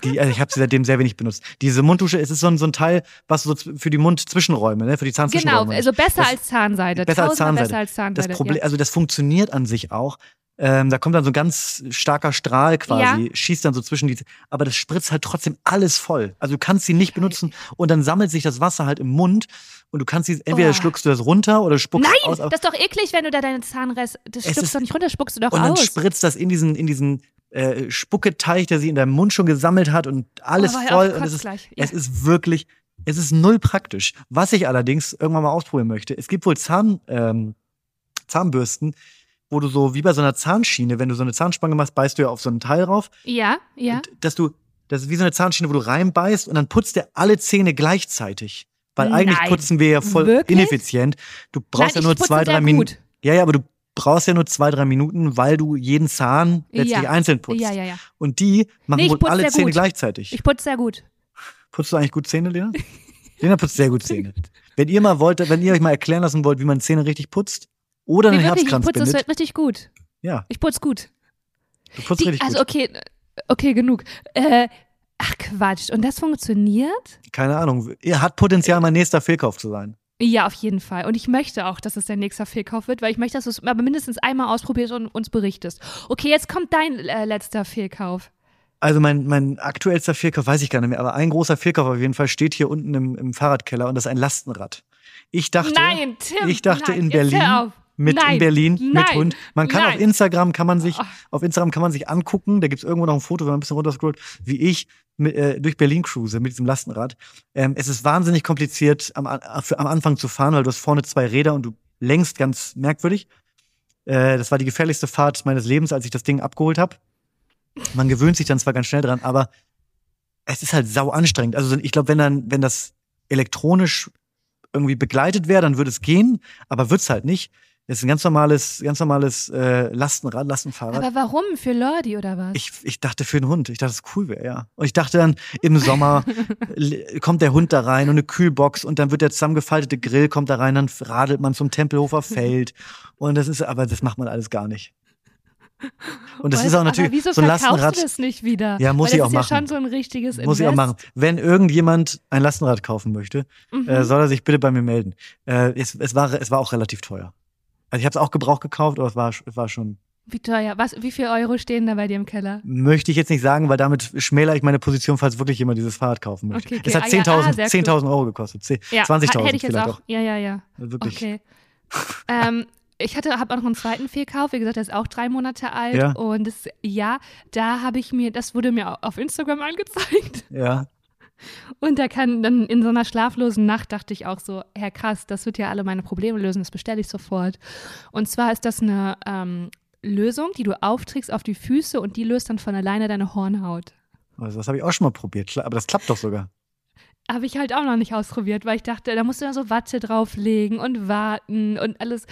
die, also ich habe sie seitdem sehr wenig benutzt. Diese Munddusche, es ist so ein, so ein Teil, was so für die Mundzwischenräume, ne, für die genau, Zahnzwischenräume. also besser Das- als Zahnseide. besser als Zahnseide. besser als Zahnseide. das Problem, ja. also das funktioniert an sich auch. Ähm, da kommt dann so ein ganz starker Strahl quasi, schießt dann so zwischen die, aber das spritzt halt trotzdem alles voll. Also du kannst sie nicht benutzen und dann sammelt sich das Wasser halt im Mund und du kannst sie, entweder Oh. schluckst du das runter oder spuckst Nein, aus. aber- das ist doch eklig, wenn du da deine Zahnreste, das Es spuckst ist- du doch nicht runter, spuckst du doch und dann aus. spritzt das in diesen, in diesen äh, Spucketeich, der sie in deinem Mund schon gesammelt hat und alles Oh, auf, voll. und es ist, gleich. Ja. es ist wirklich, es ist null praktisch. Was ich allerdings irgendwann mal ausprobieren möchte, es gibt wohl Zahn, ähm, Zahnbürsten, wo du so wie bei so einer Zahnschiene, wenn du so eine Zahnspange machst, beißt du ja auf so ein Teil drauf, Ja, ja. dass du, das ist wie so eine Zahnschiene, wo du reinbeißt und dann putzt der alle Zähne gleichzeitig. Weil eigentlich Nein. putzen wir ja voll Wirklich? ineffizient. Du brauchst Nein, ja nur zwei, drei Minuten. Ja, ja, aber du brauchst ja nur zwei, drei Minuten, weil du jeden Zahn letztlich Ja. einzeln putzt. Ja, ja, ja. Und die machen Nee, wohl alle Zähne gut. gleichzeitig. Ich putze sehr gut. Putzt du eigentlich gut Zähne, Lena? Lena putzt sehr gut Zähne. Wenn ihr mal wollt, wenn ihr euch mal erklären lassen wollt, wie man Zähne richtig putzt oder Nee, wirklich, ich putze bindet, richtig gut. ja, Ich putze gut. du putzt Die, richtig also gut. okay, okay, genug. Äh, ach Quatsch. Und das funktioniert? Keine Ahnung. Ihr hat Potenzial, mein nächster Fehlkauf zu sein. Ja, auf jeden Fall. Und ich möchte auch, dass es dein nächster Fehlkauf wird, weil ich möchte, dass du es aber mindestens einmal ausprobierst und uns berichtest. Okay, jetzt kommt dein äh, letzter Fehlkauf. Also mein, mein aktuellster Fehlkauf weiß ich gar nicht mehr, aber ein großer Fehlkauf auf jeden Fall steht hier unten im, im Fahrradkeller und das ist ein Lastenrad. Ich dachte, nein, Tim. ich dachte nein, in Berlin. Mit nein, in Berlin mit nein, Hund. Man kann nein. auf Instagram kann man sich Oh. auf Instagram kann man sich angucken, da gibt's irgendwo noch ein Foto, wenn man ein bisschen runterscrollt, wie ich mit, äh, durch Berlin cruise mit diesem Lastenrad. Ähm, es ist wahnsinnig kompliziert am, für, am Anfang zu fahren, weil du hast vorne zwei Räder und du lenkst ganz merkwürdig. Äh, das war die gefährlichste Fahrt meines Lebens, als ich das Ding abgeholt habe. Man gewöhnt sich dann zwar ganz schnell dran, aber es ist halt sau anstrengend. Also ich glaube, wenn dann, wenn das elektronisch irgendwie begleitet wäre, dann würde es gehen, aber wird's halt nicht. Das ist ein ganz normales, ganz normales äh, Lastenrad, Lastenfahrrad. Aber warum? Für Lordi oder was? Ich, ich dachte für einen Hund. Ich dachte, es cool wäre, ja. Und ich dachte dann, im Sommer kommt der Hund da rein und eine Kühlbox und dann wird der zusammengefaltete Grill kommt da rein, dann radelt man zum Tempelhofer Feld. Und das ist, aber das macht man alles gar nicht. Und das Weißt ist auch aber natürlich wieso so ein Lastenrad. du das nicht wieder? Ja, muss ich das auch ist machen. ja schon so ein richtiges Muss ich auch Invest. machen. Wenn irgendjemand ein Lastenrad kaufen möchte, Mhm. äh, soll er sich bitte bei mir melden. Äh, es, es, war, es war auch relativ teuer. Also ich habe es auch Gebrauch gekauft, aber es war, war schon, Wie teuer? Was, wie viel Euro stehen da bei dir im Keller? möchte ich jetzt nicht sagen, weil damit schmälere ich meine Position, falls wirklich jemand dieses Fahrrad kaufen möchte. Okay, okay. Es hat Ah, ja, 10.000 ah, sehr 10.000 Euro gekostet. 10 Ja, 20.000 hätte ich jetzt auch. auch. Ja, ja, ja. Wirklich. Okay. ähm, ich hatte, habe auch noch einen zweiten Fehlkauf. Wie gesagt, der ist auch drei Monate alt. Ja. Und das, ja, da habe ich mir, das wurde mir auf Instagram angezeigt. Ja. Und da kann dann in so einer schlaflosen Nacht dachte ich auch so, Herr krass, das wird ja alle meine Probleme lösen, das bestelle ich sofort. Und zwar ist das eine ähm, Lösung, die du aufträgst auf die Füße und die löst dann von alleine deine Hornhaut. Also das habe ich auch schon mal probiert, aber das klappt doch sogar. Habe ich halt auch noch nicht ausprobiert, weil ich dachte, da musst du ja so Watte drauflegen und warten und alles.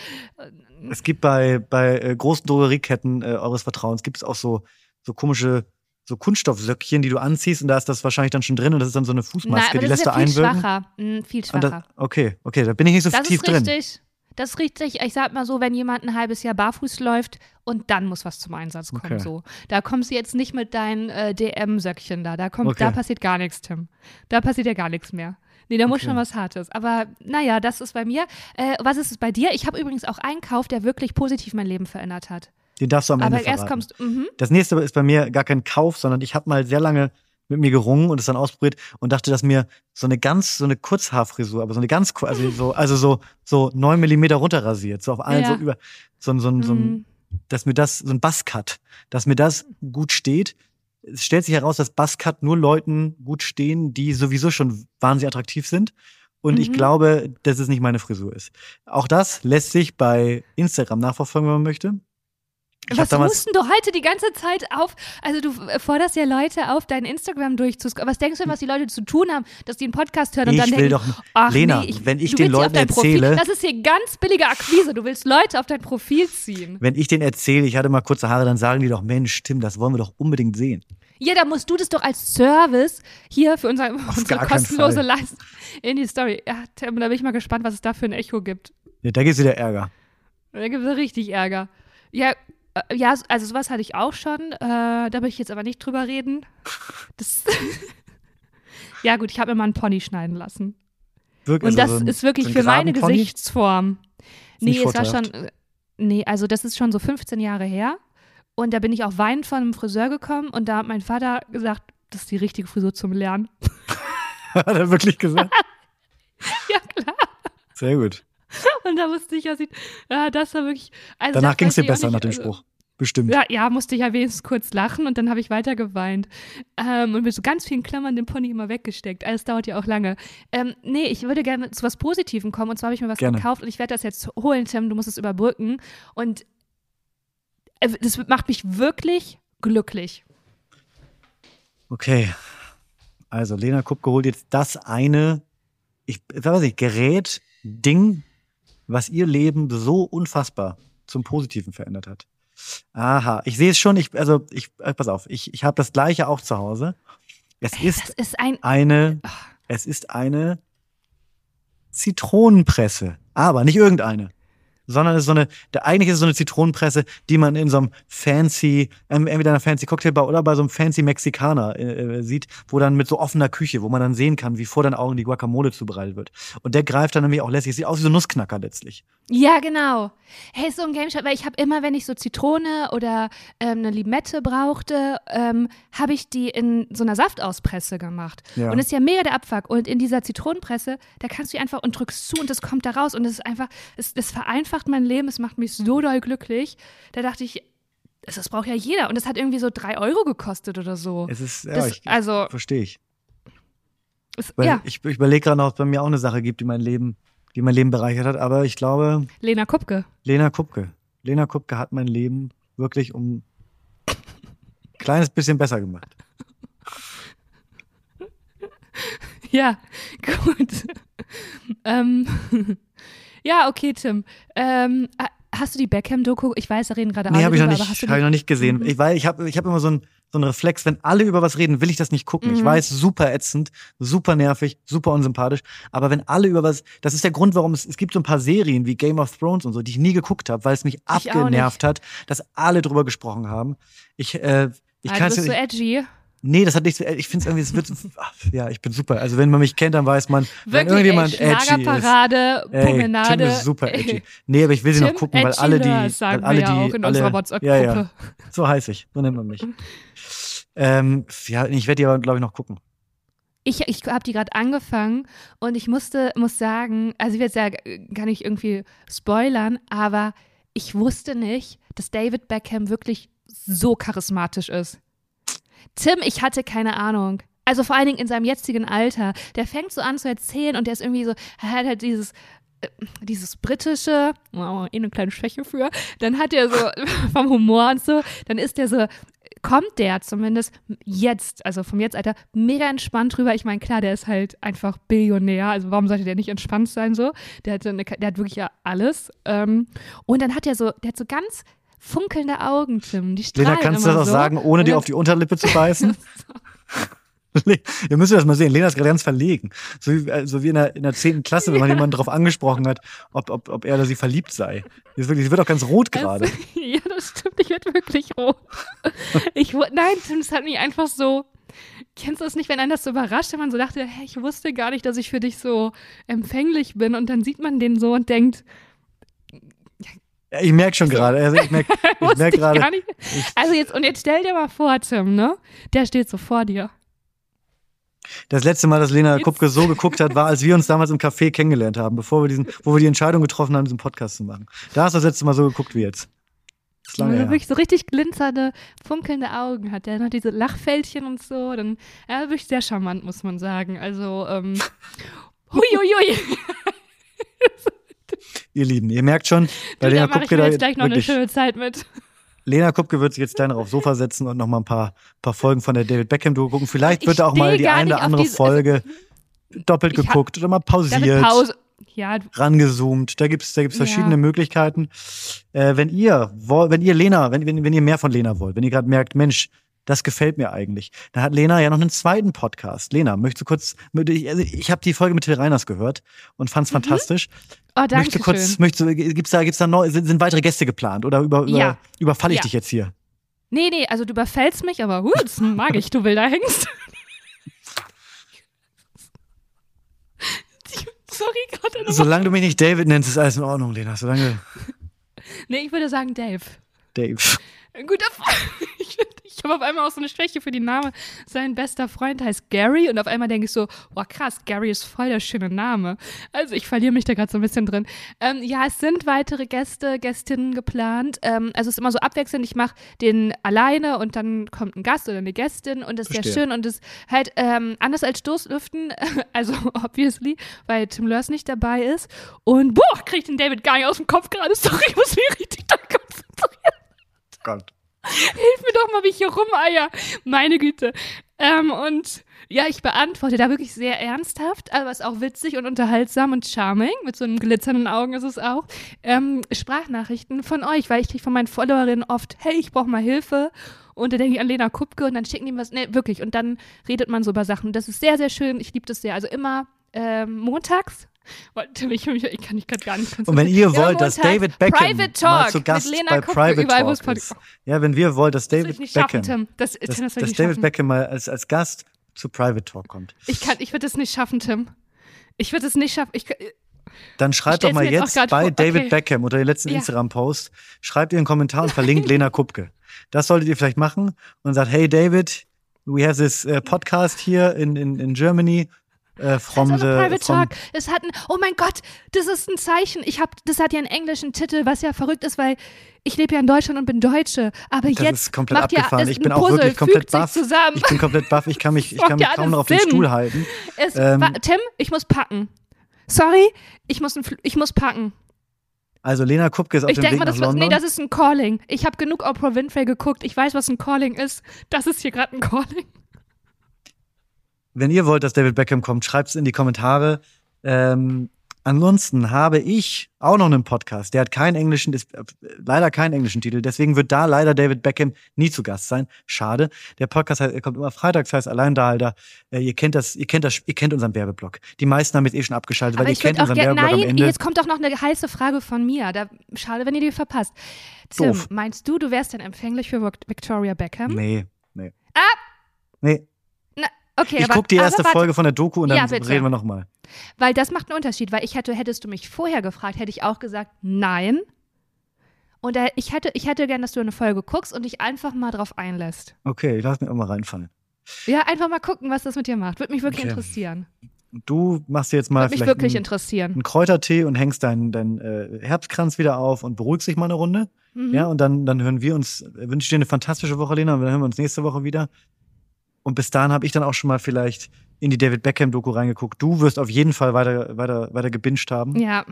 Es gibt bei, bei äh, großen Drogerieketten äh, eures Vertrauens, gibt es auch so, so komische so Kunststoffsöckchen, die du anziehst und da ist das wahrscheinlich dann schon drin und das ist dann so eine Fußmaske, Na, die lässt du ja viel einwirken. Schwacher. Hm, viel schwacher. Das, okay, okay, da bin ich nicht so das tief ist drin. richtig. Das ist richtig. Ich sag mal so, wenn jemand ein halbes Jahr barfuß läuft und dann muss was zum Einsatz kommen. Okay. So, da kommst du jetzt nicht mit deinen äh, DM-Söckchen da. Da kommt, Okay. da passiert gar nichts, Tim. Da passiert ja gar nichts mehr. Nee, da muss Okay. schon was Hartes. Aber naja, das ist bei mir. Äh, was ist es bei dir? Ich habe übrigens auch einen Kauf, der wirklich positiv mein Leben verändert hat. Den darfst du am Ende Aber erst verraten. kommst mhm. Das nächste ist bei mir gar kein Kauf, sondern ich habe mal sehr lange mit mir gerungen und es dann ausprobiert und dachte, dass mir so eine ganz, so eine Kurzhaarfrisur, aber so eine ganz, also so, also so, so neun Millimeter runterrasiert, so auf allen Ja. so über, so, ein- so, ein- so, ein- Mhm. dass mir das, so ein Buzzcut, dass mir das gut steht. Es stellt sich heraus, dass Buzzcut nur Leuten gut stehen, die sowieso schon wahnsinnig attraktiv sind. Und ich Mhm. glaube, dass es nicht meine Frisur ist. Auch das lässt sich bei Instagram nachverfolgen, wenn man möchte. Ich Was mussten du heute die ganze Zeit auf? Also du äh, forderst ja Leute auf, dein Instagram durchzuscrollen. Was denkst du denn, was die Leute zu tun haben, dass die einen Podcast hören und Ich dann will denken, doch- ach Lena, nee, ich, wenn ich den Leuten dein Profil, erzähle- das ist hier ganz billige Akquise. Du willst Leute auf dein Profil ziehen. Wenn ich denen erzähle, ich hatte mal kurze Haare, dann sagen die doch, Mensch, Tim, das wollen wir doch unbedingt sehen. Ja, da musst du das doch als Service hier für unser, unsere kostenlose. Leistung in die Story. Ja, Tim, da bin ich mal gespannt, was es da für ein Echo gibt. Ja, da gibt's wieder Ärger. Da gibt es richtig Ärger. Ja, ja, also sowas hatte ich auch schon. Äh, da will ich jetzt aber nicht drüber reden. Das ja, gut, ich habe mir mal einen Pony schneiden lassen. Wirklich, Und das also ist wirklich so für meine Pony? Gesichtsform. Nee, es war schon. äh, Nee, also das ist schon so 15 Jahre her. Und da bin ich auch weinend von einem Friseur gekommen und da hat mein Vater gesagt, das ist die richtige Frisur zum Lernen. Hat er wirklich gesagt? ja, klar. Sehr gut. Und da wusste ich ja, sieht, ja das war wirklich. Also Danach das ging's dir besser auch nach nicht, dem also- Spruch. Bestimmt. Ja, ja, musste ich ja wenigstens kurz lachen und dann habe ich weiter geweint. Ähm, und mit so ganz vielen Klammern den Pony immer weggesteckt. Alles dauert ja auch lange. Ähm, nee, ich würde gerne zu was Positivem kommen. Und zwar habe ich mir was Gerne. gekauft und ich werde das jetzt holen, Tim. Du musst es überbrücken. Und äh, das macht mich wirklich glücklich. Okay. Also, Lena Kupke holt jetzt das eine, ich ich weiß nicht, Gerät, Ding, was ihr Leben so unfassbar zum Positiven verändert hat. Aha, ich sehe es schon, ich, also, ich, äh, pass auf, ich, ich habe das gleiche auch zu Hause. Es Das ist ist ein. eine, es ist eine Zitronenpresse. Aber nicht irgendeine. Sondern es ist so eine, der, eigentlich ist es so eine Zitronenpresse, die man in so einem fancy, ähm, entweder einer fancy Cocktailbar oder bei so einem fancy Mexikaner äh, äh, sieht, wo dann mit so offener Küche, wo man dann sehen kann, wie vor den Augen die Guacamole zubereitet wird. Und der greift dann nämlich auch lässig, sieht aus wie so ein Nussknacker letztlich. Ja, genau. Hey, so ein Game Shot, weil ich habe immer, wenn ich so Zitrone oder ähm, eine Limette brauchte, ähm, habe ich die in so einer Saftauspresse gemacht. Ja. Und ist ja mega der Abfuck. Und in dieser Zitronenpresse, da kannst du einfach und drückst zu und das kommt da raus. Und das ist einfach, es, das vereinfacht mein Leben, es macht mich so doll glücklich. Da dachte ich, das, das braucht ja jeder. Und das hat irgendwie so drei Euro gekostet oder so. Es ist, ja, Das- ich, also- verstehe ich. Es, Weil ja, ich, ich überlege gerade noch, ob es bei mir auch eine Sache gibt, die mein Leben, die mein Leben bereichert hat, aber ich glaube, Lena Kupke. Lena Kupke. Lena Kupke hat mein Leben wirklich um ein kleines bisschen besser gemacht. Ja, gut. ähm, ja, okay, Tim. Ähm, ha- hast du die Beckham-Doku? Ich weiß, da reden gerade Nee, alle habe ich noch nicht, hab ich noch nicht gesehen. Mhm. Ich, weil ich habe ich hab immer so einen so einen Reflex, wenn alle über was reden, will ich das nicht gucken. Ich Mhm. weiß, super ätzend, super nervig, super unsympathisch. Aber wenn alle über was, das ist der Grund, warum es, es gibt so ein paar Serien wie Game of Thrones und so, die ich nie geguckt habe, weil es mich abgenervt hat, dass alle drüber gesprochen haben. Ich, äh, ich ah, kann es so edgy. Nee, das hat nichts. Ich finde es irgendwie, es wird. ach, ja, ich bin super. Also wenn man mich kennt, dann weiß man, wenn Wirklich, irgendjemand ey, edgy ist. Schlagerparade, Ey, Tim ist super edgy. Nee, aber ich will sie noch Tim gucken, weil alle die, weil alle ja die, auch in alle, unserer WhatsApp-Gruppe. Ja, ja, so heiß ich, so nennt man mich. Ähm, ja, ich werde die aber, glaube ich, noch gucken. Ich, ich habe die gerade angefangen und ich musste, muss sagen, also jetzt ja, kann ich irgendwie spoilern, aber ich wusste nicht, dass David Beckham wirklich so charismatisch ist. Tim, ich hatte keine Ahnung. Also vor allen Dingen in seinem jetzigen Alter. Der fängt so an zu erzählen und der ist irgendwie so, er hat halt dieses äh, dieses britische, wow, eh eine kleine Schwäche für, dann hat er so vom Humor und so, dann ist der so, kommt der zumindest jetzt, also vom Jetzt-Alter, mega entspannt drüber. Ich meine, klar, der ist halt einfach Billionär, also warum sollte der nicht entspannt sein so? Der hat, eine, der hat wirklich ja alles. Ähm, und dann hat er so, der hat so ganz funkelnde Augen, Tim. Die strahlen Lena, kannst du das auch so. sagen, ohne dir auf die Unterlippe zu beißen? Ihr müsst das mal sehen. Lena ist gerade ganz verlegen. So wie, so wie in der, in der 10. Klasse, wenn man jemanden darauf angesprochen hat, ob, ob, ob er oder sie verliebt sei. Sie, wirklich, sie wird auch ganz rot gerade. Also, ja, das stimmt. Ich werde wirklich rot. Ich, nein, Tim, das hat mich einfach so. Kennst du das nicht, wenn einen das so überrascht, wenn man so dachte, hey, ich wusste gar nicht, dass ich für dich so empfänglich bin und dann sieht man den so und denkt, ich merke schon gerade. Also ich merke ich merk gerade. Also jetzt, und jetzt stell dir mal vor, Tim, ne? Der steht so vor dir. Das letzte Mal, dass Lena Jetzt- Kupke so geguckt hat, war, als wir uns damals im Café kennengelernt haben, bevor wir diesen, wo wir die Entscheidung getroffen haben, diesen Podcast zu machen. Da hast du das letzte Mal so geguckt wie jetzt. Das ist lange er her. wirklich so richtig glitzernde, funkelnde Augen hat. Der hat noch diese Lachfältchen und so. Dann, er ist wirklich sehr charmant, muss man sagen. Also, ähm, huiuiui. Ihr Lieben, ihr merkt schon, bei Du, Lena da Kupke da jetzt gleich noch eine wirklich, schöne Zeit mit. Lena Kupke wird sich jetzt kleiner aufs Sofa setzen und noch mal ein paar, paar Folgen von der David Beckham Duo gucken. Vielleicht Ich wird da auch mal die eine oder andere diese- also, Folge doppelt ich hab- geguckt oder mal pausiert. Pause. Ja, rangezoomt. Da gibt's da gibt's Ja. verschiedene Möglichkeiten. Äh, wenn ihr wenn ihr Lena, wenn, wenn, wenn ihr mehr von Lena wollt, wenn ihr gerade merkt, Mensch, das gefällt mir eigentlich, dann hat Lena ja noch einen zweiten Podcast. Lena, möchtest du kurz, ich, also ich habe die Folge mit Till Reiners gehört und fand's fantastisch. oh, danke Möchtest du kurz, schön. möchtest du, gibt's da, gibt's da neu, sind, sind weitere Gäste geplant oder über, über, Ja. überfalle ich Ja. dich jetzt hier? Nee, nee, also du überfällst mich, aber huh, das mag ich, du wilder Hengst. Sorry, gerade. noch- Solange du mich nicht David nennst, ist alles in Ordnung, Lena. Solange Nee, ich würde sagen Dave. Dave. Ein guter Freund. Ich, ich habe auf einmal auch so eine Schwäche für die Namen. Sein bester Freund heißt Gary und auf einmal denke ich so, boah krass, Gary ist voll der schöne Name. Also ich verliere mich da gerade so ein bisschen drin. Ähm, ja, es sind weitere Gäste, Gästinnen geplant. Ähm, also es ist immer so abwechselnd. Ich mache den alleine und dann kommt ein Gast oder eine Gästin und das ist sehr Verstehe. schön und es halt ähm, anders als Stoßlüften, also obviously, weil Tim Lörs nicht dabei ist. Und boah, krieg ich den David gar nicht aus dem Kopf gerade. Sorry, ich muss mich richtig da konzentrieren. Gott. Hilf mir doch mal, wie ich hier rumeier. Meine Güte. Ähm, und ja, ich beantworte da wirklich sehr ernsthaft, aber es ist auch witzig und unterhaltsam und charming. Mit so einem glitzernden Augen ist es auch. Ähm, Sprachnachrichten von euch, weil ich kriege von meinen Followerinnen oft, hey, ich brauche mal Hilfe. Und da denke ich an Lena Kupke und dann schicken die was. Nee, wirklich. Und dann redet man so über Sachen. Das ist sehr, sehr schön. Ich liebe das sehr. Also immer ähm, montags. Ich, ich, ich kann mich gerade gar nicht Und wenn ihr wollt, dass montags David Beckham mal zu Gast bei Private Talk ist. Ja, wenn wir wollen, dass Das David ich Beckham, schaffen. Das, das will dass ich David. Beckham mal als, als Gast zu Private Talk kommt. Ich kann, ich würde es nicht schaffen, Tim. Ich würde es nicht schaffen. Ich, Dann schreibt doch mal jetzt jetzt bei vor. David Okay. Beckham unter den letzten Ja. Instagram-Post, schreibt ihr einen Kommentar und verlinkt Lena Kupke. Das solltet ihr vielleicht machen und sagt, hey David, we have this uh, podcast here in, in, in Germany uh, from the Private from, Talk. Es hat ein, oh mein Gott, das ist ein Zeichen. Ich hab, das hat ja einen englischen Titel, was ja verrückt ist, weil ich lebe ja in Deutschland und bin Deutsche. Aber Das jetzt ist komplett macht ja abgefahren. das ich bin auch Puzzle, wirklich komplett baff. zusammen. Ich bin komplett baff. Ich kann mich, ich kann ja mich kaum noch auf den. Stuhl halten. Es, ähm, Tim, ich muss packen. Sorry, ich muss, ich muss packen. Also Lena Kupke ist auf Ich dem denke Weg mal, nach was, London. nee, das ist ein Calling. Ich habe genug Oprah Winfrey geguckt. Ich weiß, was ein Calling ist. Das ist hier gerade ein Calling. Wenn ihr wollt, dass David Beckham kommt, schreibt es in die Kommentare. Ähm, ansonsten habe ich auch noch einen Podcast. Der hat keinen englischen, ist, äh, leider keinen englischen Titel. Deswegen wird da leider David Beckham nie zu Gast sein. Schade. Der Podcast heißt, er kommt immer freitags, heißt Alleinhalter. Äh, ihr kennt das, ihr kennt das, ihr kennt unseren Werbeblock. Die meisten haben jetzt eh schon abgeschaltet, Aber weil ihr kennt unseren. Werbeblock am Nein, Ende. jetzt kommt doch noch eine heiße Frage von mir. Da, schade, wenn ihr die verpasst. Tim, Doof. meinst du, du wärst denn empfänglich für Vic- Victoria Beckham? Nee, nee. Ah! Nee, Okay, ich aber, guck die erste warte, Folge von der Doku und dann Ja, reden wir nochmal. Weil das macht einen Unterschied, weil ich hätte, hättest du mich vorher gefragt, hätte ich auch gesagt, nein. Und da, ich hätte, ich hätte gern, dass du eine Folge guckst und dich einfach mal drauf einlässt. Okay, ich lass mich auch mal reinfallen. Ja, einfach mal gucken, was das mit dir macht. Würde mich wirklich Okay. interessieren. Du machst dir jetzt mal Würde mich vielleicht wirklich einen, interessieren. einen Kräutertee und hängst deinen dein, äh, Herbstkranz wieder auf und beruhigst dich mal eine Runde. Mhm. Ja, und dann, dann hören wir uns, äh, wünsche ich dir eine fantastische Woche, Lena, und dann hören wir uns nächste Woche wieder. Und bis dahin habe ich dann auch schon mal vielleicht in die David Beckham-Doku reingeguckt. Du wirst auf jeden Fall weiter, weiter, weiter gebinged haben. Ja.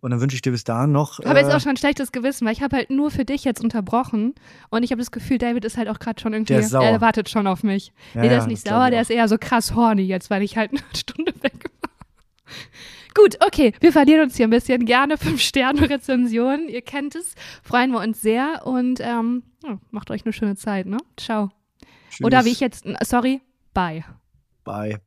Und dann wünsche ich dir bis dahin noch. Ich habe jetzt äh, auch schon ein schlechtes Gewissen, weil ich habe halt nur für dich jetzt unterbrochen und ich habe das Gefühl, David ist halt auch gerade schon irgendwie, Der ist sauer. er wartet schon auf mich. ja, nee, der ja, ist nicht sauer, der ist eher so krass horny jetzt, weil ich halt eine Stunde weg war. Gut, okay, wir verlieren uns hier ein bisschen. Gerne 5-Sterne-Rezensionen, ihr kennt es, freuen wir uns sehr und ähm, ja, macht euch eine schöne Zeit, ne? Ciao. Tschüss. Oder wie ich jetzt, sorry, bye. Bye.